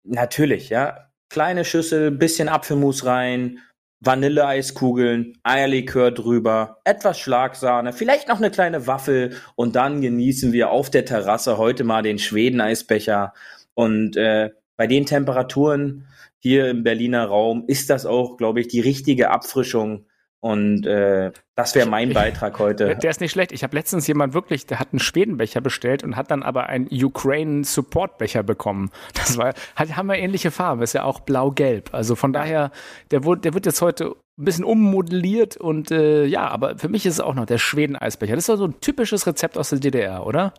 natürlich, ja kleine Schüssel, bisschen Apfelmus rein, Vanilleeiskugeln, Eierlikör drüber, etwas Schlagsahne, vielleicht noch eine kleine Waffel und dann genießen wir auf der Terrasse heute mal den Schweden-Eisbecher. Und äh, bei den Temperaturen hier im Berliner Raum ist das auch, glaube ich, die richtige Abfrischung und äh, das wäre mein Beitrag heute. Der ist nicht schlecht. Ich habe letztens jemand wirklich, der hat einen Schwedenbecher bestellt und hat dann aber einen Ukraine Support Becher bekommen. Das war, hat, haben wir ähnliche Farben, ist ja auch blau-gelb. Also von daher, der, wurde, der wird jetzt heute ein bisschen ummodelliert und äh, ja, aber für mich ist es auch noch der Schweden-Eisbecher. Das ist so ein typisches Rezept aus der DDR, oder?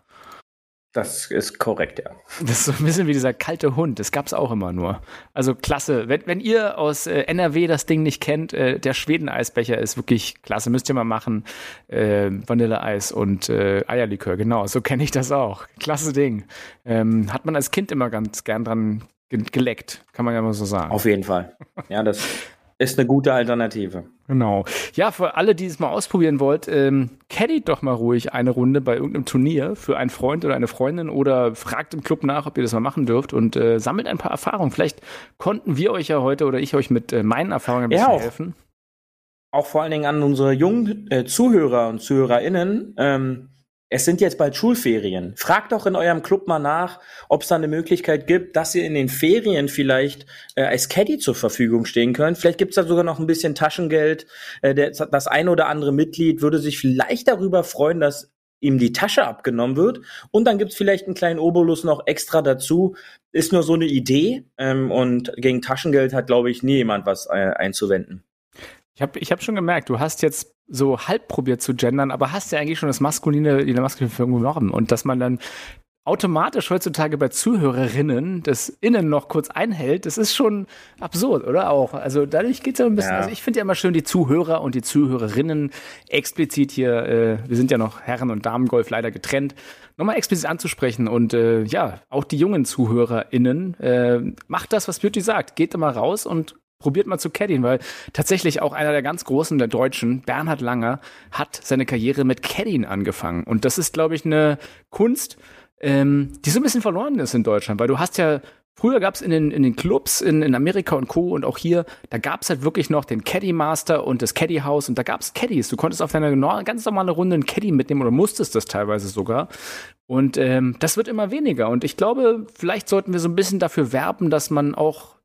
Das ist korrekt, ja. Das ist so ein bisschen wie dieser kalte Hund. Das gab es auch immer nur. Also klasse. Wenn, wenn ihr aus äh, NRW das Ding nicht kennt, äh, der Schweden-Eisbecher ist wirklich klasse. Müsst ihr mal machen. Äh, Vanilleeis und äh, Eierlikör. Genau, so kenne ich das auch. Klasse Ding. Ähm, hat man als Kind immer ganz gern dran geleckt. Kann man ja mal so sagen. Auf jeden Fall. Ja, das ist eine gute Alternative. Genau. Ja, für alle, die es mal ausprobieren wollt, ähm, caddyt doch mal ruhig eine Runde bei irgendeinem Turnier für einen Freund oder eine Freundin oder fragt im Club nach, ob ihr das mal machen dürft und äh, sammelt ein paar Erfahrungen. Vielleicht konnten wir euch ja heute oder ich euch mit äh, meinen Erfahrungen ein bisschen ja, helfen. Auch vor allen Dingen an unsere jungen äh, Zuhörer und ZuhörerInnen. Ähm, es sind jetzt bald Schulferien. Fragt doch in eurem Club mal nach, ob es da eine Möglichkeit gibt, dass ihr in den Ferien vielleicht äh, als Caddy zur Verfügung stehen könnt. Vielleicht gibt's da sogar noch ein bisschen Taschengeld. Äh, der, das ein oder andere Mitglied würde sich vielleicht darüber freuen, dass ihm die Tasche abgenommen wird. Und dann gibt's vielleicht einen kleinen Obolus noch extra dazu. Ist nur so eine Idee. Ähm, und gegen Taschengeld hat, glaube ich, nie jemand was äh, einzuwenden. Ich habe ich hab schon gemerkt, du hast jetzt so halb probiert zu gendern, aber hast ja eigentlich schon das maskuline, die maskuline Führung genommen. Und dass man dann automatisch heutzutage bei Zuhörerinnen das Innen noch kurz einhält, das ist schon absurd, oder auch? Also dadurch geht es ja ein bisschen, ja. also ich finde ja immer schön, die Zuhörer und die Zuhörerinnen explizit hier, äh, wir sind ja noch Herren- und Damengolf leider getrennt, nochmal explizit anzusprechen und äh, ja, auch die jungen ZuhörerInnen, äh, macht das, was Beauty sagt, geht immer raus und probiert mal zu caddien, weil tatsächlich auch einer der ganz Großen der Deutschen, Bernhard Langer, hat seine Karriere mit Caddien angefangen. Und das ist, glaube ich, eine Kunst, ähm, die so ein bisschen verloren ist in Deutschland, weil du hast ja Früher gab es in den, in den Clubs in, in Amerika und Co. und auch hier, da gab es halt wirklich noch den Caddy Master und das Caddy House und da gab es Caddies. Du konntest auf deiner ganz normale Runde einen Caddy mitnehmen oder musstest das teilweise sogar. Und ähm, das wird immer weniger. Und ich glaube, vielleicht sollten wir so ein bisschen dafür werben, dass man auch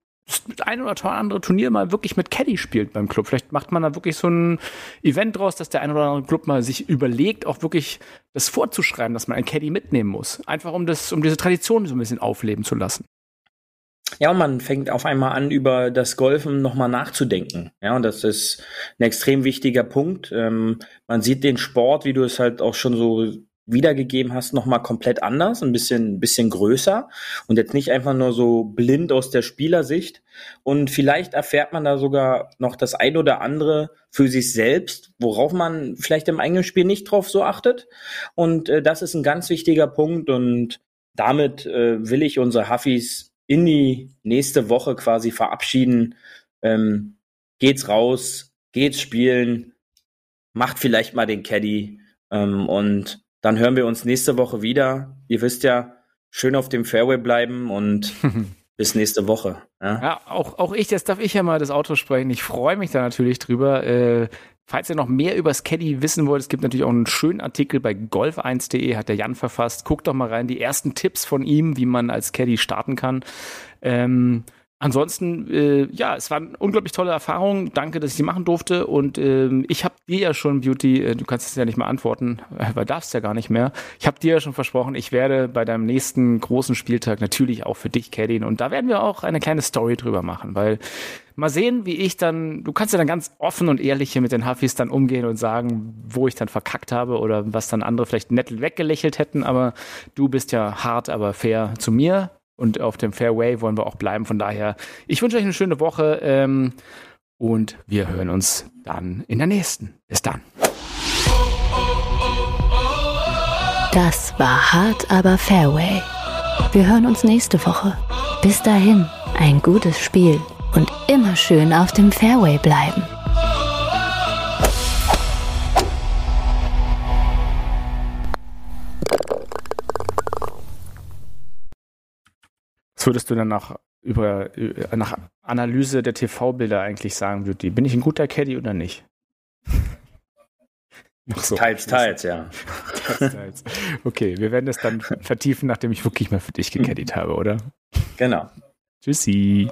ein oder andere Turnier mal wirklich mit Caddy spielt beim Club. Vielleicht macht man da wirklich so ein Event draus, dass der ein oder andere Club mal sich überlegt, auch wirklich das vorzuschreiben, dass man ein Caddy mitnehmen muss. Einfach um das, um diese Tradition so ein bisschen aufleben zu lassen. Ja, und man fängt auf einmal an, über das Golfen nochmal nachzudenken. Ja, und das ist ein extrem wichtiger Punkt. Ähm, man sieht den Sport, wie du es halt auch schon so wiedergegeben hast, nochmal komplett anders, ein bisschen, bisschen größer und jetzt nicht einfach nur so blind aus der Spielersicht. Und vielleicht erfährt man da sogar noch das ein oder andere für sich selbst, worauf man vielleicht im eigenen Spiel nicht drauf so achtet. Und äh, das ist ein ganz wichtiger Punkt und damit äh, will ich unsere Huffis in die nächste Woche quasi verabschieden. Ähm, geht's raus, geht's spielen, macht vielleicht mal den Caddy ähm, und dann hören wir uns nächste Woche wieder. Ihr wisst ja, schön auf dem Fairway bleiben und bis nächste Woche. Ja, ja auch, auch ich, jetzt darf ich ja mal das Auto sprechen. Ich freue mich da natürlich drüber. Äh, falls ihr noch mehr über Caddy wissen wollt, es gibt natürlich auch einen schönen Artikel bei golf1.de, hat der Jan verfasst. Guckt doch mal rein, die ersten Tipps von ihm, wie man als Caddy starten kann. Ähm, ansonsten, äh, ja, es war eine unglaublich tolle Erfahrung. Danke, dass ich die machen durfte. Und ähm, ich habe dir ja schon, Beauty, äh, du kannst es ja nicht mal antworten, äh, weil darfst ja gar nicht mehr. Ich habe dir ja schon versprochen, ich werde bei deinem nächsten großen Spieltag natürlich auch für dich cadden. Und da werden wir auch eine kleine Story drüber machen, weil mal sehen, wie ich dann, du kannst ja dann ganz offen und ehrlich hier mit den Huffis dann umgehen und sagen, wo ich dann verkackt habe oder was dann andere vielleicht nett weggelächelt hätten, aber du bist ja hart, aber fair zu mir und auf dem Fairway wollen wir auch bleiben. Von daher, ich wünsche euch eine schöne Woche ähm, und wir hören uns dann in der nächsten. Bis dann. Das war hart, aber Fairway. Wir hören uns nächste Woche. Bis dahin, ein gutes Spiel und immer schön auf dem Fairway bleiben. Was würdest du dann nach, über, nach Analyse der TV-Bilder eigentlich sagen, Beauty? Bin ich ein guter Caddy oder nicht? So. Teils, teils, ja. teils, teils. Okay, wir werden es dann vertiefen, nachdem ich wirklich mal für dich gecaddied habe, oder? Genau. Tschüssi.